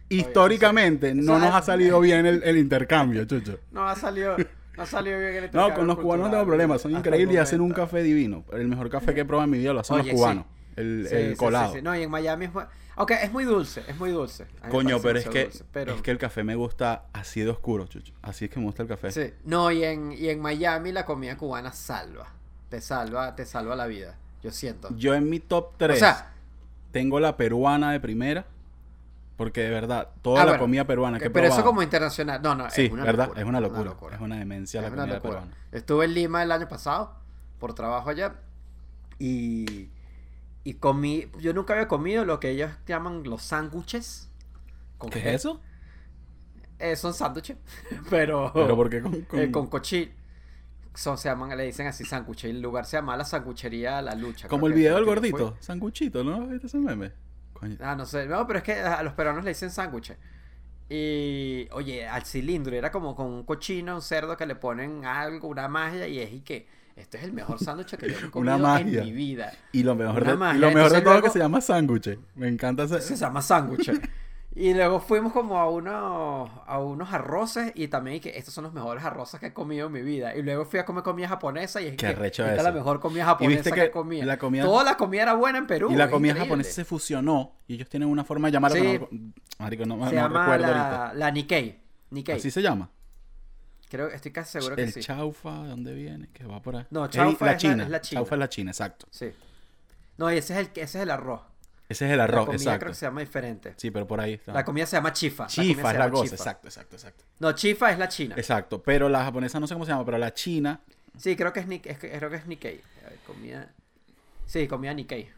históricamente eso- no eso nos ha salido bien el, el intercambio, Chucho. No ha salido, no ha salido bien el No, intercambio con los cubanos no tengo problemas, son increíbles y hacen un café divino. El mejor café que he probado en mi vida lo hacen Oye, los sí. cubanos. El, Sí, el sí, sí, colado. sí. No, y en Miami es. Aunque es muy dulce, es muy dulce. Coño, pero es que, dulce, pero- es que el café me gusta así de oscuro, Chucho. Así es que me gusta el café. Sí. No, y en, y en Miami la comida cubana salva. Te salva, te salva la vida. Yo siento. Yo en mi top 3 o sea, tengo la peruana de primera. Porque de verdad, toda Ah, la bueno, comida peruana que he pero eso probado- como internacional. No, no, Sí, es una ¿verdad? locura, es una locura. Es una demencia la una comida locura. peruana. Estuve en Lima el año pasado por trabajo allá y, y comí, yo nunca había comido lo que ellos llaman los sándwiches. ¿Con ¿Qué qué? es eso? Eh, son sándwiches, pero, Pero ¿por qué con, con- eh, con cochil. Son, se llaman, le dicen así sándwiches. El lugar se llama la sanguchería La Lucha. Como el video del que fue. gordito? Sanguchito, ¿no? ¿Viste ese meme? Coño. Ah, no sé. No, pero es que a los peruanos le dicen sándwiches. Y, oye, al cilindro era como con un cochino, un cerdo que le ponen algo, una magia, y es y que este es el mejor sándwich que yo he Una comido magia. en mi vida. Y lo mejor Una de, y magia. lo mejor de todo es que luego- se llama sándwich. Me encanta ese. Se llama sándwich. Y luego fuimos como a unos, a unos arroces y también y que estos son los mejores arroces que he comido en mi vida. Y luego fui a comer comida japonesa y es Qué que esta es la mejor comida Y japonesa viste que, que comido. la comida- Toda la comida era buena en Perú. y la comida increíble. japonesa se fusionó. Y ellos tienen una forma de llamarlo. Sí. que no- marico, no, Se no llama recuerdo la, ahorita. la Nikkei. Nikkei. Así se llama. Creo, estoy casi seguro que el sí. chaufa, ¿de dónde viene? Que va por ahí. No, chaufa es la- China. es la China. Chaufa es la China, exacto. Sí. No, y ese es el, ese es el arroz. Ese es el La arroz, comida exacto. creo que se llama diferente. Sí, pero por ahí está. La comida se llama chifa. la comida Chifa se es la cosa, chifa. exacto, exacto, exacto. No, chifa es la china. Exacto, pero la japonesa no sé cómo se llama, pero la china, Sí, creo que es, Nik- es que- creo que es Nikkei. A ver, Comida... Sí, comida Nikkei.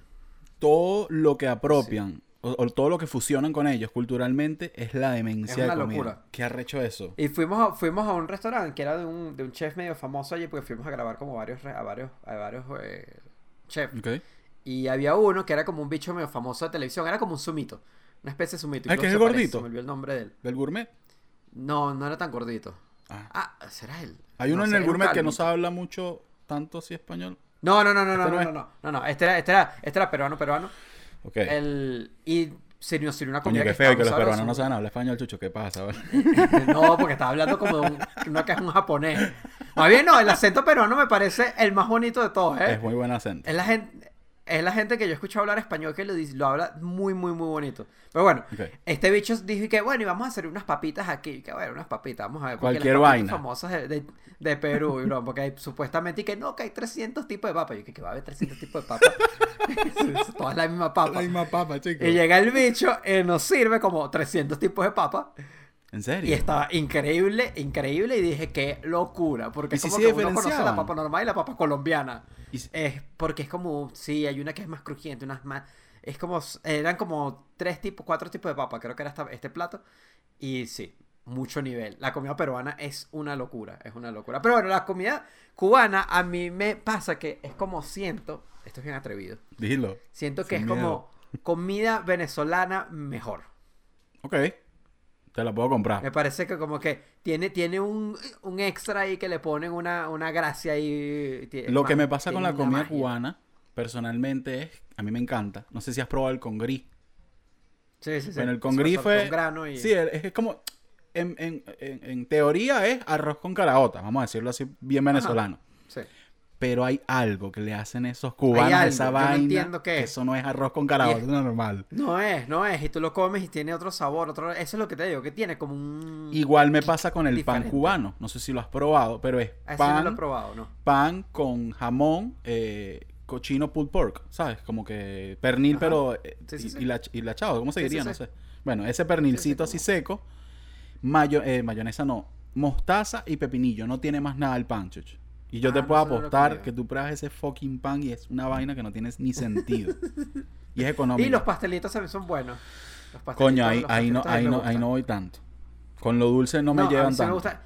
todo lo que apropian o, o todo lo que fusionan con ellos culturalmente es la demencia Es de una comida. locura. ¿Qué arrecho eso? Y fuimos a, fuimos a un restaurante que era de un, de un chef medio famoso allí, porque fuimos a grabar como varios, a varios, a varios eh, chefs. Ok. Y había uno que era como un bicho medio famoso de televisión, era como un sumito. Una especie de sumito. Ah, que es el parece, gordito. Se me olvidó el nombre de él. ¿Del gourmet? No, no era tan gordito. Ah. Ah, ¿será él? Hay uno No en el gourmet que no se habla mucho tanto así español. No, no, no, no, no, Este no, no no, no, no, no, este era, este era, este era peruano, peruano. Ok. El, y sirvió, sirvió una Coño, comida qué que feo estaba que los peruanos no saben hablar español, chucho. ¿Qué pasa? No, porque estaba hablando como de un, que es un japonés. Más bien, no, el acento peruano me parece el más bonito de todos, ¿eh? es muy buen acento. Es la gente, es la gente que yo escucho hablar español que lo, dice- lo habla muy, muy, muy bonito. Pero bueno, Ok. este bicho dijo que bueno, y vamos a hacer unas papitas aquí. Que bueno, unas papitas, vamos a ver. Cualquier las vaina. famosas de, de, de Perú, bro, porque hay, supuestamente y que no, que hay 300 tipos de papas. Yo que, que va a haber 300 tipos de papas. Todas la misma papa. misma papa, chicos. Y llega el bicho y nos sirve como 300 tipos de papas. ¿En serio? Y estaba increíble, increíble. Y dije, qué locura. Porque ¿Y es como se que uno conoce la papa normal y la papa colombiana. Si- Es porque es como, sí, hay una que es más crujiente, unas más... Es como, eran como tres tipos, cuatro tipos de papa, creo que era esta- este plato. Y sí, mucho nivel. La comida peruana es una locura, es una locura. Pero bueno, la comida cubana a mí me pasa que es como siento, esto es bien atrevido, Dilo. siento que es miedo. como comida venezolana mejor. Ok. Te la puedo comprar. Me parece que como que tiene, tiene un, un extra ahí que le ponen una, una gracia ahí. tie- Lo que me pasa con tiene la comida magia. cubana, personalmente, es... A mí me encanta. No sé si has probado el congrí. Sí, sí, sí. Bueno, el congrí con- fue... con grano y... Sí, es es como... En, en- en- en teoría es arroz con caraota, vamos a decirlo así bien venezolano. Pero hay algo que le hacen esos cubanos a algo, esa no vaina. entiendo qué es. Eso no es arroz con caraota, Y es- normal. No es, no es. Y tú lo comes y tiene otro sabor, otro... Eso es lo que te digo, que tiene como un... Igual me pasa con el pan cubano. No sé si lo has probado, pero es Ese no lo he pan, probado, ¿no? pan con jamón, eh, cochino pulled pork, ¿sabes? Como que pernil, Ajá. pero eh, Sí, sí, y- hila- hilachado, ¿cómo se diría? No sé. Bueno, ese pernilcito Sí, sí, así seco, mayo, eh, mayonesa no, mostaza y pepinillo, no tiene más nada el pan, chucho. Y yo Ah, te puedo no apostar que tú pruebas ese fucking pan y es una vaina que no tienes ni sentido. y es económico. Y los pastelitos también son buenos. Los Coño, ahí, los ahí, no, ahí, no, ahí no voy tanto. Con lo dulce no me a mí llevan me tanto. gusta-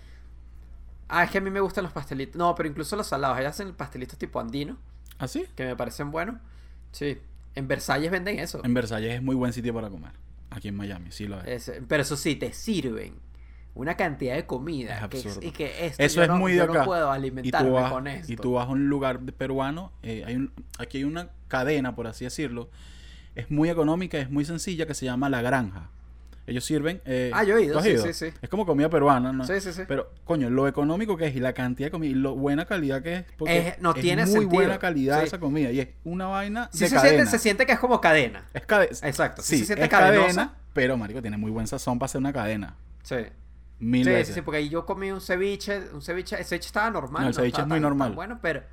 Ah, es que a mí me gustan los pastelitos. No, pero incluso los salados. Ellos hacen pastelitos tipo andino, ¿Ah, sí? que me parecen buenos. Sí. En Versalles venden eso. En Versalles es muy buen sitio para comer. Aquí en Miami, sí lo es. Es- pero eso sí, te sirven una cantidad de comida. Es que es- y que esto Eso yo es no- muy de yo acá. no puedo y, alimentarme tú vas, con esto. y tú vas a un lugar peruano, eh, hay un, aquí hay una cadena, por así decirlo. Es muy económica, es muy sencilla, que se llama La Granja. Ellos sirven... eh, Ah, yo he ido, ¿tú has sí, ido? sí, sí. Es como comida peruana, ¿no? Sí, sí, sí. Pero, coño, lo económico que es y la cantidad de comida y lo buena calidad que es. Porque Es- no tiene muy sentido. buena calidad Sí. esa comida y es una vaina Sí de se, cadena. siente, se siente que es como cadena. Es cadena. Exacto, sí se siente es cadena, pero, marico, tiene muy buen sazón para hacer una cadena. Sí. Mil Sí, sí, veces. sí, porque ahí yo comí un ceviche, un ceviche, el ceviche estaba normal. No, el ceviche es muy tan- tan normal. Bueno, pero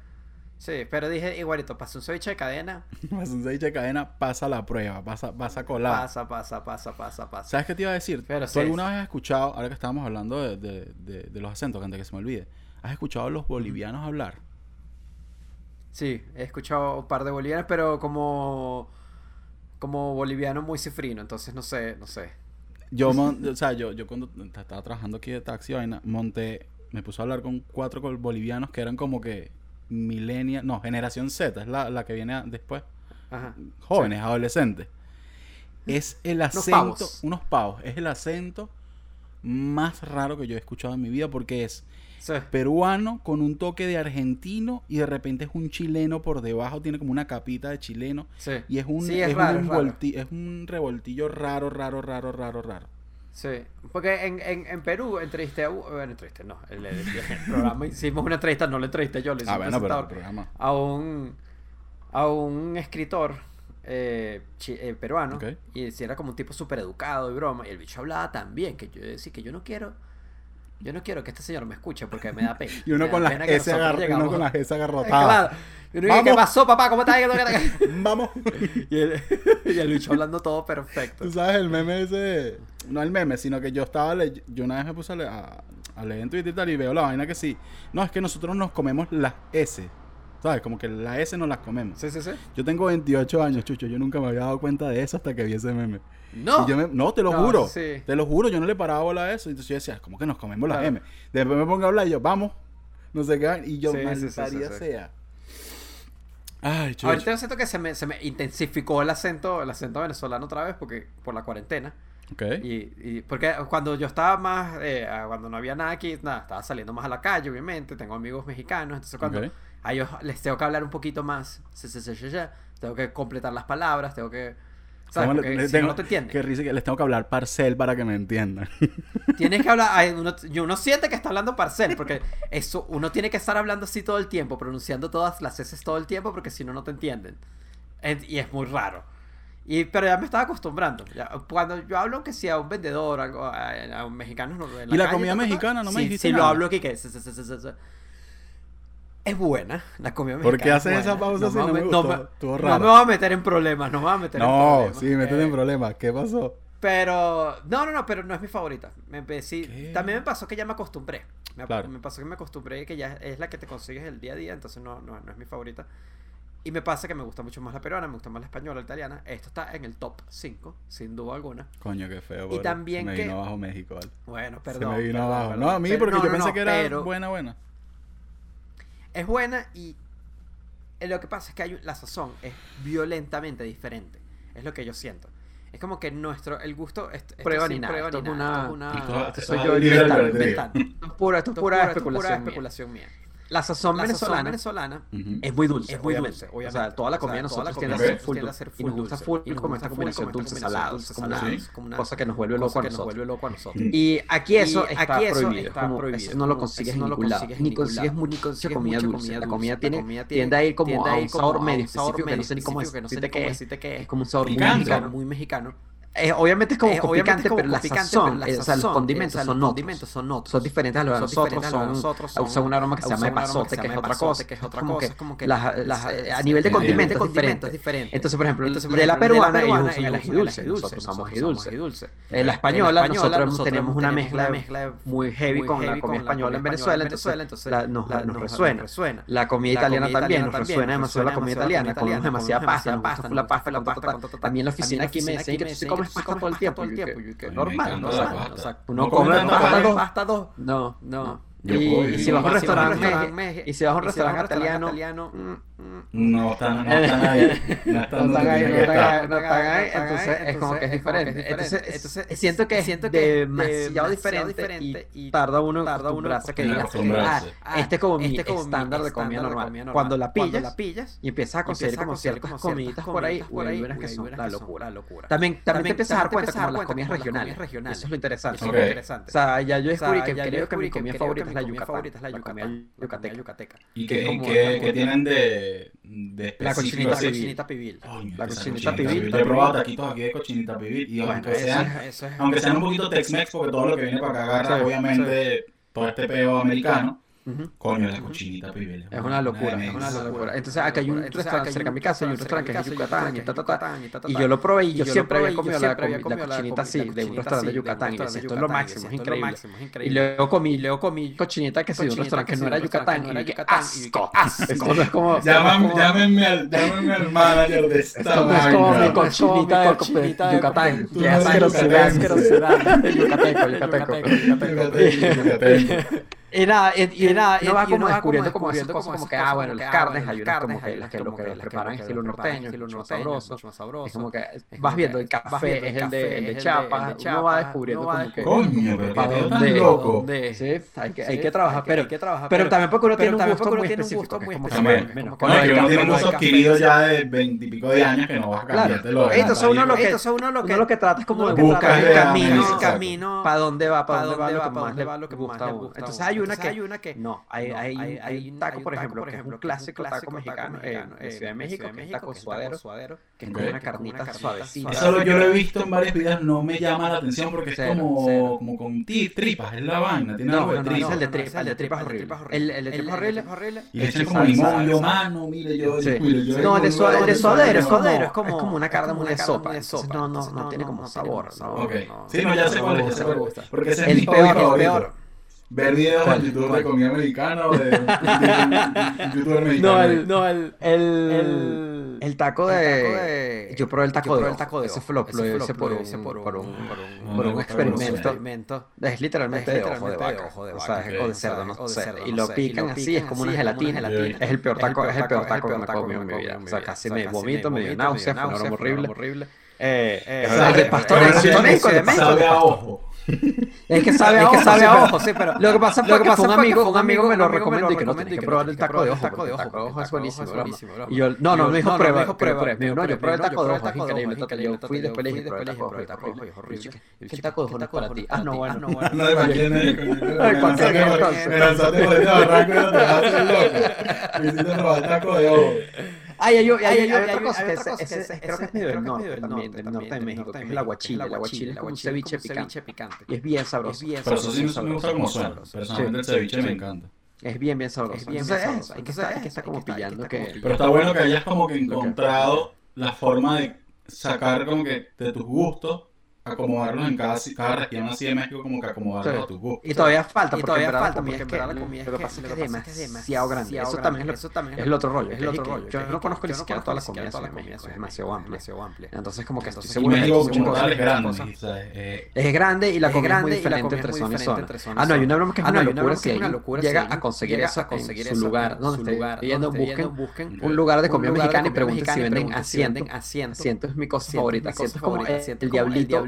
sí, pero dije igualito, pasé un ceviche de cadena, Más un ceviche de cadena, pasa la prueba, pasa, pasa colar. pasa, pasa, pasa, pasa, pasa. ¿Sabes qué te iba a decir? Pero ¿Tú sí. alguna vez has escuchado, ahora que estábamos hablando de, de- de- de los acentos, que antes que se me olvide, ¿has escuchado a los bolivianos hablar? Sí, he escuchado un par de bolivianos, pero como como boliviano muy cifrino, entonces no sé, no sé. Yo, mon- o sea, yo, yo cuando estaba trabajando aquí de taxi, vaina, monté, me puse a hablar con cuatro bolivianos que eran como que millennial, no, generación Z, es la, la que viene a- después, Ajá. jóvenes, adolescentes. Es el acento, pavos. unos pavos, es el acento más raro que yo he escuchado en mi vida porque es Sí. peruano con un toque de argentino y de repente es un chileno por debajo, tiene como una capita de chileno Sí. y es un, Sí, es es raro, un raro. es un revoltillo raro, raro, raro, raro, raro. Sí, porque en, en, en Perú entrevisté a... u- Bueno, entrevisté, no. El, el- el programa hicimos una entrevista, no la entrevisté yo, le hice Ah, bueno, pero el programa. a un, a un escritor eh, eh, peruano. Ok. Y si era como un tipo súper educado y broma. Y el bicho hablaba tan bien que yo decía que yo no quiero... Yo no quiero que este señor me escuche porque me da pena. Y uno con da las pena S agar- uno con las S agarrotadas. Y uno dice, ¿qué pasó, papá? ¿Cómo estás? Vamos. y, el, y el bicho hablando todo perfecto. Tú sabes el meme ese, no el meme, sino que yo estaba, le- yo una vez me puse a, le- a- a leer en Twitter y tal y veo la vaina que sí. No, es que nosotros nos comemos las S. ¿Sabes? Como que las S nos las comemos. Sí, sí, sí. Yo tengo 28 años, chucho. Yo nunca me había dado cuenta de eso hasta que vi ese meme. No. Y yo me- no, te lo No, juro. sí. Te lo juro, yo no le paraba bola a eso. Entonces yo decía, ¿cómo que nos comemos las Claro. M? Después me pongo a hablar y yo, vamos. No sé qué. Y yo, Sí, sea. Ay, chucho. Ahorita yo siento que se me, se me intensificó el acento, el acento venezolano otra vez porque por la cuarentena. Ok. Y, y porque cuando yo estaba más, eh, ah, cuando no había nada aquí, nada, estaba saliendo más a la calle, obviamente. Tengo amigos mexicanos, entonces cuando a ellos les tengo que hablar un poquito más, tengo que completar las palabras, tengo que. ¿Sabes? ¿Cómo le- Porque le si tengo- no, te entienden. Qué risa que les tengo que hablar parcel para que me entiendan. Tienes que hablar, uno, y uno siente que está hablando parcel, porque eso, uno tiene que estar hablando así todo el tiempo, pronunciando todas las S todo el tiempo, porque si no, no te entienden. En- y es muy raro. Y, pero ya me estaba acostumbrando. Ya, cuando yo hablo que sea un vendedor, algo, a, a un mexicano en ¿Y la calle, comida mexicana? No me sí, dijiste sí, lo nada. hablo aquí que se- es buena la comida ¿Por mexicana. qué es haces esa buena. pausa así? me No me a- gustó. No raro. me voy a meter en problemas, no me voy a meter en No, problemas. sí, métete Eh, en problemas. ¿Qué pasó? pero, no, no, no, pero no es mi favorita. Me ¿Qué? también me pasó que ya me acostumbré. Me, Claro. me pasó que me acostumbré que ya es la que te consigues el día a día, entonces no, no, no es mi favorita. Y me pasa que me gusta mucho más la peruana, me gusta más la española, la italiana. Esto está en el top 5, sin duda alguna. Coño, qué feo. Y también me que- vino abajo México, ¿vale? Bueno, Se perdón. me vino perdón, abajo. perdón. No, a mí, Pero- porque no, yo no, pensé no, que era pero buena, buena. Es buena y lo que pasa es que hay, la sazón es violentamente diferente. Es lo que yo siento. Es como que nuestro, el gusto... Esto Prueba ni nada, esto es una- esto es una- soy yo es es es es esto es pura especulación. mía. La sazón La sazón venezolana venezolana es muy dulce, es muy obviamente. dulce, O sea, toda la O sea, comida de nosotros comida tiende a ser full dulce. Y nos gusta dulce. full Y nos como esta combinación dulce salado. cosa que nos vuelve loco a nosotros. Y aquí eso Y está prohibido. está como prohibido, eso no lo consigues en ningún lado. Ni consigues mucha comida dulce. comida La comida tiene tiende a ir como a un sabor medio específico que no sé ni cómo es. es. Como un sabor muy mexicano. Eh, obviamente es como Eh, obviamente picante, como pero la picante, sazón, pero la eh, o sea, los condimentos o sea, son los otros. condimentos son otros. Son diferentes a los de Son nosotros. Son, nosotros, son- usan un aroma que se llama epazote, que que es otra cosa. que es otra Como cosa, es como que las- las- eh, a nivel de condimentos es diferente. diferente. Entonces, por ejemplo, Entonces, por de la ejemplo, peruana, de la peruana, ellos usan el ají dulce, nosotros usamos ají dulce. En la española, nosotros tenemos una mezcla muy heavy con la comida española en Venezuela, entonces nos, resuena. La comida italiana también nos resuena demasiado la comida italiana, comemos demasiada pasta, la pasta, la pasta, También la oficina aquí me decían que comes pasta todo el tiempo. yo, que- Normal, encanta o sea, pasta. o sea, No uno come come tanta pasta pasta. dos. Pasta dos. No, No. Yo Y, puedo y si vas a un restaurante, y si vas a un restaurante italiano, No están, no están ahí. No están ahí, no que están ahí, no están ahí, entonces es como que es diferente. Entonces, es- siento que es demasiado diferente y tarda uno en acostumbrarse a que digas, acostumbrarse. ah, este es como mi este estándar de comida normal. Cuando la pillas la pillas y empiezas a conseguir como ciertas comiditas por ahí, por ahí, que son la que locura. la locura. También, también te empiezas a dar cuenta como las comidas regionales. Eso es lo interesante. O sea, ya yo descubrí que creo que mi comida favorita que es la yucatán. favorita es la yucatán, la yucateca. yucateca. ¿Y que qué, como- qué- qué tienen de, de La cochinita, así? cochinita pibil. La cochinita cochinita pibil. Yo he probado taquitos aquí de cochinita pibil y Bueno, aunque eso sean, es- eso es- aunque sean un poquito Tex-Mex porque todo lo que viene para acá agarra Sí, obviamente todo este peo americano, Coño, la cochinita pibil. Es una locura, es una locura. Entonces acá hay un restaurante cerca de mi casa, hay un restaurante que es Yucatán y ta, ta, ta. Y yo lo probé y yo siempre había comido la, cochinita así, de un restaurante de Yucatán. Y esto es lo máximo, es increíble. Y luego comí, luego comí cochinita que sí, de un restaurante que no era Yucatán. Y no era dije, asco. asco. Es como... Llámenme al, llámenme al manager de esta Esto no es como vaina. mi cochinita de Yucatán. Qué asquerosidad, asquerosidad. Yucateco, yucateco. Yucateco, yucateco. Y nada, y, y, nada, no va como descubriendo como esas cosas como que, ah, bueno, las carnes, hay unas como que las que lo que preparan estilo norteño, estilo más sabroso. Es como que vas viendo el café, es el de, el de Chiapas, uno va descubriendo como que... Coño, pero para dónde, loco. Sí, hay que, hay que trabajar, pero, pero también porque uno tiene un gusto muy específico. También, con el que uno tiene un gusto adquirido ya de veintipico de años que no vas a cambiarte Entonces uno lo que, uno lo que trata es como de buscar el camino, camino, para dónde va, para dónde va, lo que más le gusta. Entonces hay una que no, hay, hay, hay, hay, un taco, por ejemplo, que es un clásico taco mexicano en Ciudad de México, que es taco suadero, que es una carnita suavecita. Eso yo lo he visto en varios videos, no me llama la atención porque es como, con tripas, es la vaina, tiene algo de tripas. el de tripas, el de tripas horrible. El de tripas horrible, horrible. Y echan como limón, yo mano, mire, yo... No, el de suadero, es como una carne muy de sopa, no, no, no tiene como sabor. Sí, no, ya sé cuál es, porque ese es mi peor ver videos en YouTube de comida americana o de, youtuber mexicano. No, el, no, el, el, el, taco de, Yo probé el taco, de, el taco de Ese fue lo, hice por, un, por, un, por un, por un experimento. Es literalmente de ojo de vaca. O sea, o de cerdo, no sé. Y lo pican así, es como una gelatina. Es el peor taco, es el peor taco que me he comido en mi vida. O sea, casi me vomito, me dio náuseas, fue horrible. Eh, eh, el de pastor en México, de México. Sabe a ojo. Es que sabe a ojo, sabe a ojo, sí, pero lo que pasa fue que un amigo, un amigo me lo recomendó y que no tenía que probar el taco de ojo, taco de ojo es buenísimo, Y yo, no, no, me dijo prueba, prueba, no, yo probé el taco de ojo, es increíble, yo fui después le dije, prueba el taco de ojo, es horrible. ¿Qué taco de ojo no es para ti? Ah, no, bueno, no, bueno. No. Me lanzaste por el barranco y no te haces loco. Me hiciste probar el taco de ojo. Ay, hay, hay, hay, hay, otra cosa que creo que es medio del norte también, del norte de México, que es el aguachile. El aguachile es como un ceviche picante. Y es bien sabroso. Pero eso sí me gusta como suena. Personalmente el ceviche me encanta. Es bien, bien sabroso. Es bien, sabroso. Hay que estar como pillando que... Pero está bueno que hayas como que encontrado la forma de sacar como que de tus gustos acomodarlos en cada, cada región así de México como que acomodarlos a tus gustos. Y todavía falta, porque todavía falta, porque en la comida lo que pasa es que es demasiado grande. Eso también es el otro rollo. Es el otro rollo. Yo no conozco ni siquiera todas las comidas de México, es demasiado amplio. Entonces como que estoy seguro es grande. Es grande y la comida es muy diferente entre zona y zona. Ah, no, hay una broma que es una locura si llega a conseguir eso en su lugar, donde esté viendo, busquen un lugar de comida mexicana y pregunten si venden asiento. Asiento es mi cosa favorita. Asiento es como el diablito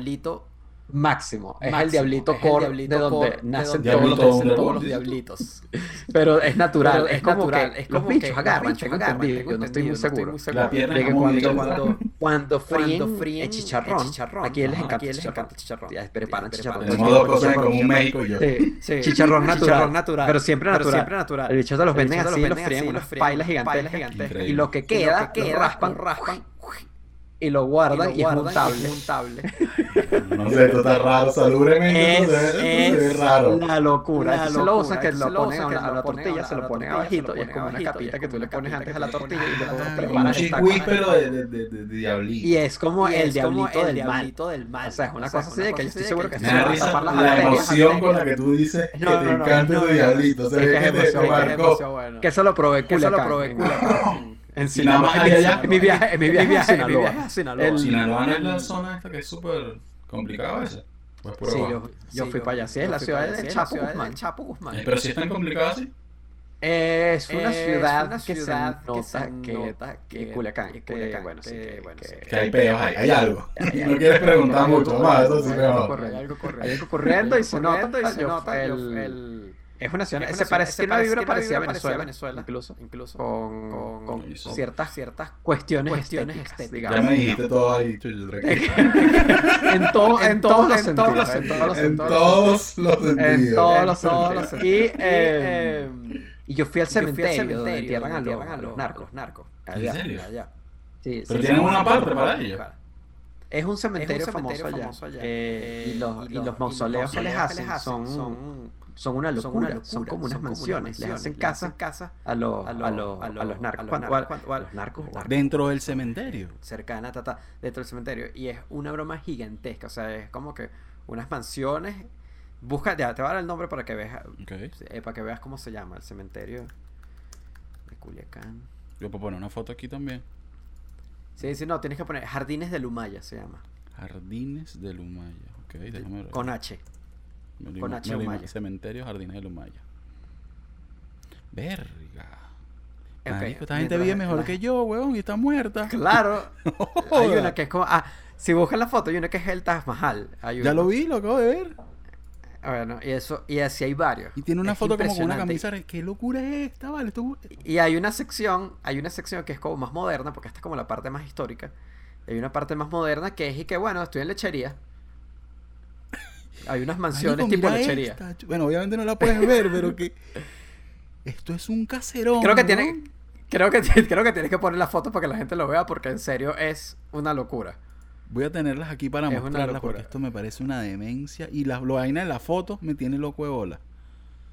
máximo. Es el diablito core de donde nacen todos, los, diablitos. Pero es natural, es, como que es los bichos agarran, tengo entendido, yo no estoy muy seguro. La pierna de que cuando, cuando, fríen, el chicharrón, aquí les encanta el chicharrón. Preparan chicharrón. Tenemos dos cosas como un México y yo. Chicharrón natural, pero siempre natural. El bicho te los venden así, los fríen unas pailas gigantes. Y lo que queda, raspan, raspan y lo guardan y, lo guardan y es untable. no sé, esto está raro, salubremente es, es raro. La locura. se lo usan que lo ponen a la, tortilla, se lo ponen abajito y es como una capita que tú le pones antes a la tortilla y lo preparas. Un chicuí, pero de, de, de, diablito. Y es como el diablito del mal. O sea, es una cosa así de que yo estoy seguro que me da risa la emoción con la que tú dices que te encanta el diablito. Se ve que te marcó. Que eso lo probé Que eso lo probé en Sinaloa. En mi viaje, en mi viaje, a Sinaloa. Sinaloa. Sinaloa es la zona esta que es súper complicada a veces. Pues sí, yo, yo fui para allá. Sí, es la ciudad de Chapo Guzmán. Chapo Guzmán. Pero si es tan complicado así. Es una ciudad, que, se nota que, que, Culiacán, que, bueno, sí, que, bueno, que hay peos, hay, hay algo. no quieres preguntar mucho más, eso sí Hay algo corriendo y se nota, y se nota el es una ciudad, se parece, tiene una vibra parecida a Venezuela, Venezuela, incluso, incluso con, con, ciertas, ciertas cuestiones, cuestiones estéticas. Ya me dijiste todo ahí, en, todo, en, todos los sentidos. En todos los sentidos. En todos los sentidos. En todos los sentidos. Y, eh, y yo fui al cementerio, donde entierran a los, narcos. narcos. ¿En serio? Sí, Pero tienen una parte para ellos. Es un cementerio, famoso, allá. Eh, y, los, y, los, mausoleos que les hacen son son una locura, son, como unas mansiones, les hacen casa, casa a, los a, los, a, los narcos, los narcos, dentro del cementerio, cercana, tata, dentro del cementerio, y es una broma gigantesca, o sea, es como que unas mansiones, busca, ya, te voy a dar el nombre para que veas, eh, para que veas cómo se llama el cementerio de Culiacán. Yo puedo poner una foto aquí también. Sí, sí, no, tienes que poner Jardines de Lumaya se llama. Jardines de Lumaya, ok, déjame ver. Con H. Con H Cementerio Jardines de Lumaya. Verga. esta gente vive mejor que yo, weón, y está muerta. Claro. hay una que es como. Ah, si buscan la foto, hay una que es el Taj Mahal. ya lo vi, lo acabo de ver. Bueno, y eso, y así hay varios. Y tiene una foto como con una camisa. ¿Qué locura es esta, vale? Y hay una sección, hay una sección que es como más moderna, porque esta es como la parte más histórica. Hay una parte más moderna que es y que bueno, estoy en lechería. Hay unas mansiones tipo lechería. Bueno, obviamente no la puedes ver, pero que esto es un caserón. Creo que tiene creo que creo que tienes que poner la foto para que la gente lo vea porque en serio es una locura. Voy a tenerlas aquí para mostrarlas porque esto me parece una demencia. Y la vaina en la foto me tiene loco de bola.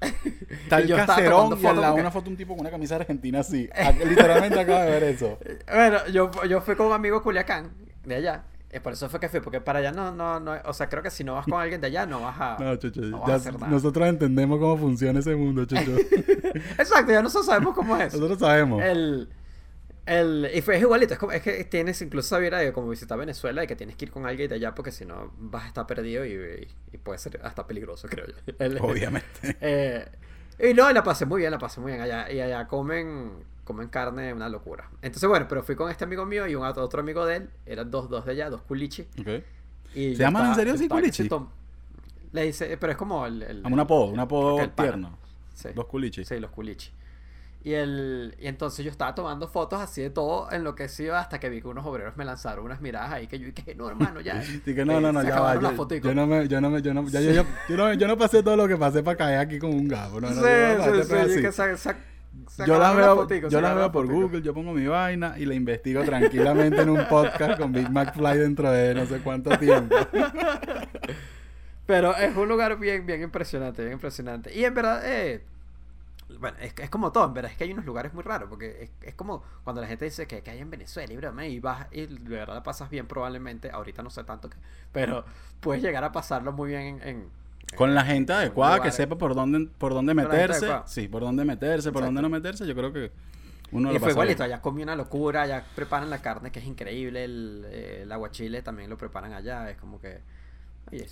El caserón y al lado una foto de un tipo con una camisa argentina así. Literalmente acabo de ver eso. Bueno, yo, yo fui con un amigo Culiacán, de allá. Es por eso fue que fui, porque para allá no, no, no, o sea, creo que si no vas con alguien de allá no vas a, no, chucho, Nosotros entendemos cómo funciona ese mundo, chucho. Exacto, ya nosotros sabemos cómo es. Nosotros sabemos. El, el, y fue, es igualito, es, como, es que tienes incluso esa de como visitar Venezuela y que tienes que ir con alguien de allá porque si no vas a estar perdido y, y, puede ser hasta peligroso, creo yo. Obviamente. Eh, y no, la pasé muy bien, la pasé muy bien allá. Y allá comen, comen carne, una locura. Entonces, bueno, pero fui con este amigo mío y un otro amigo de él, eran dos, dos de allá, dos culichi. Okay. ¿Se llaman en serio así culichi? Le dice, pero es como el... el un apodo, un apodo tierno. Sí. Los culichi. Sí, los culichi. Y, el, y entonces yo estaba tomando fotos así de todo enloquecido hasta que vi que unos obreros me lanzaron unas miradas ahí que yo dije, no, hermano, ya. que no, no, no, ya va. Yo, yo, no me, yo no me, yo no, ya, yo, yo, yo, no, yo no pasé todo lo que pasé para caer aquí como un gabo. No, no, sí, sí, sí, yo las veo, yo las veo por Google, yo pongo mi vaina y la investigo tranquilamente en un podcast con Big Mac Fly dentro de no sé cuánto tiempo. Pero es un lugar bien, bien impresionante, bien impresionante. Y en verdad, eh, bueno, es, es como todo, en verdad es que hay unos lugares muy raros, porque es, es como cuando la gente dice que, que hay en Venezuela y y vas y de verdad la pasas bien probablemente, ahorita no sé tanto, que, pero puedes llegar a pasarlo muy bien en... con la gente adecuada, que sepa por dónde, por dónde meterse, sí, por dónde meterse, por dónde no meterse, yo creo que uno y fue igualito, allá comí una locura, allá preparan la carne que es increíble, el, el aguachile también lo preparan allá, es como que...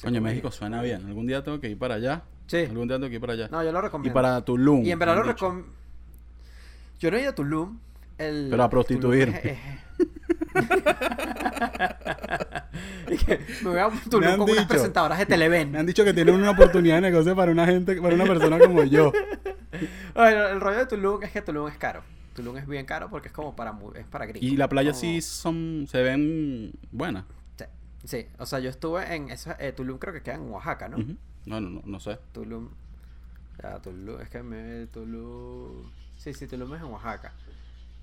Coño, México suena bien. Algún día tengo que ir para allá. Sí. Algún día tengo que ir para allá. No, yo lo recomiendo. Y para Tulum. Y en verdad lo recomiendo. Yo no he ido a Tulum. El... Pero a prostituir. me voy a Tulum con unas presentadoras de Televen. Me han dicho que tienen una oportunidad de negocio para una gente, para una persona como yo. Bueno, el rollo de Tulum es que Tulum es caro. Tulum es bien caro porque es como para es para gringos. Y la playa sí son se ven buenas. Sí, o sea, yo estuve en esa, eh, Tulum creo que queda en Oaxaca, ¿no? No, no, no, no sé. Tulum. Ya, Tulum, es que me Tulum. Sí, sí, Tulum es en Oaxaca.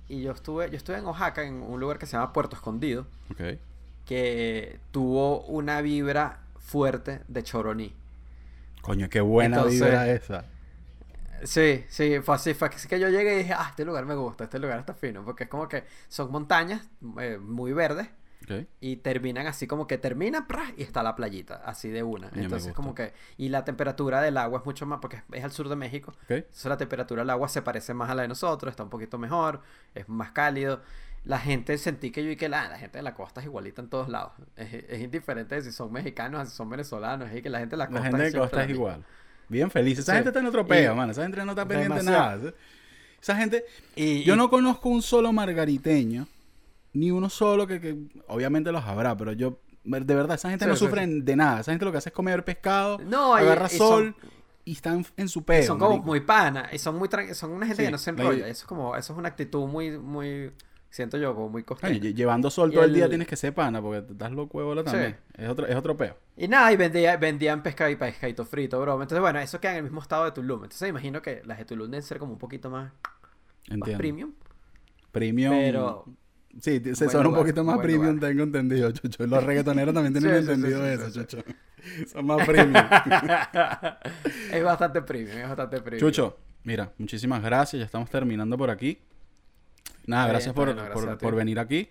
Y yo estuve, yo estuve en Oaxaca en un lugar que se llama Puerto Escondido. Ok. Que tuvo una vibra fuerte de Choroní. Coño, qué buena vibra esa. Sí, sí, fue así, fue así que yo llegué y dije, ah, este lugar me gusta, este lugar está fino, porque es como que son montañas eh, muy verdes, y terminan así como que termina y está la playita, así de una. Entonces como que... Y la temperatura del agua es mucho más, porque es al sur de México. Entonces la temperatura del agua se parece más a la de nosotros, está un poquito mejor, es más cálido. La gente sentí que yo y que la, la gente de la costa es igualita en todos lados. Es, indiferente si son mexicanos, si son venezolanos, es que la gente de la costa, la gente de costa es igual. Bien feliz. Esa gente está en otro peo, man. Esa gente no está pendiente de nada. Esa gente... Y, yo no conozco un solo margariteño ni uno solo que, que obviamente los habrá, pero yo de verdad, esa gente no sufre de nada. Esa gente lo que hace es comer pescado, no, agarra sol y están en su pedo. son como muy panas. Y son muy son una gente que no se enrolla. Eso es como, eso es una actitud muy, muy, siento yo, como muy costeña. llevando sol todo el... día tienes que ser pana, porque te das los huevos también. Es otro, es otro peo. Y nada, y vendía, vendían pescado y pescadito frito, bro. Entonces, bueno, eso queda en el mismo estado de Tulum. Entonces, imagino que las de Tulum deben ser como un poquito más, más premium. Premium. Pero Sí, se son un poquito más premium, tengo entendido, Chucho. Los reggaetoneros también tienen entendido eso, Chucho. Son más premium. es bastante premium, es bastante premium. Chucho, mira, muchísimas gracias. Ya estamos terminando por aquí. Nada, gracias, por, por, venir aquí.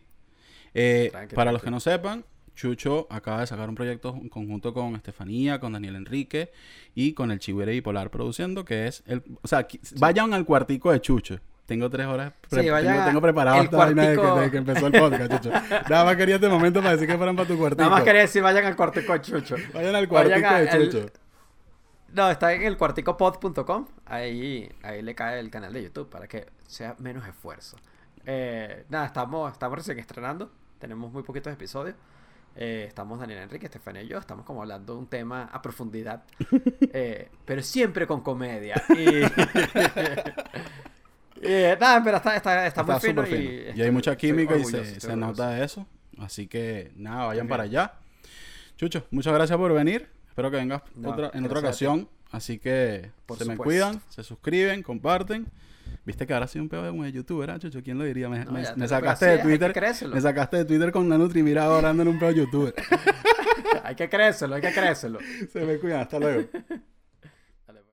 Eh, para los que no sepan, Chucho acaba de sacar un proyecto en conjunto con Estefanía, con Daniel Enrique y con el Chihuire Bipolar produciendo, que es el... O sea, vayan al cuartico de Chucho. Tengo tres horas. sí, tengo, tengo, preparado esta vaina desde que, empezó el podcast, Chucho. Nada más quería este momento para decir que fueran para tu cuartico. Nada más quería decir, vayan al cuartico de Chucho. Vayan al cuartico de Chucho. No, está en el cuarticopod.com. ahí, ahí le cae el canal de YouTube para que sea menos esfuerzo. Eh, nada, estamos, estamos recién estrenando. Tenemos muy poquitos episodios. Eh, estamos Daniel Enrique, Estefania y yo. Estamos como hablando de un tema a profundidad. Eh, pero siempre con comedia. Y, nada, pero está, está, está, muy fino, Y, hay mucha química y se, se nota eso. Así que nada, vayan para allá. Chucho, muchas gracias por venir. Espero que vengas otra, en otra ocasión. Así que se me cuidan, se suscriben, comparten. Viste que ahora soy un peor de youtuber, ¿eh, Chucho? ¿Quién lo diría? Me, me, sacaste de Twitter. Me sacaste de Twitter con una Nutri mira ahora ando en un peor youtuber. hay que creérselo, hay que creérselo. Se me cuidan, hasta luego.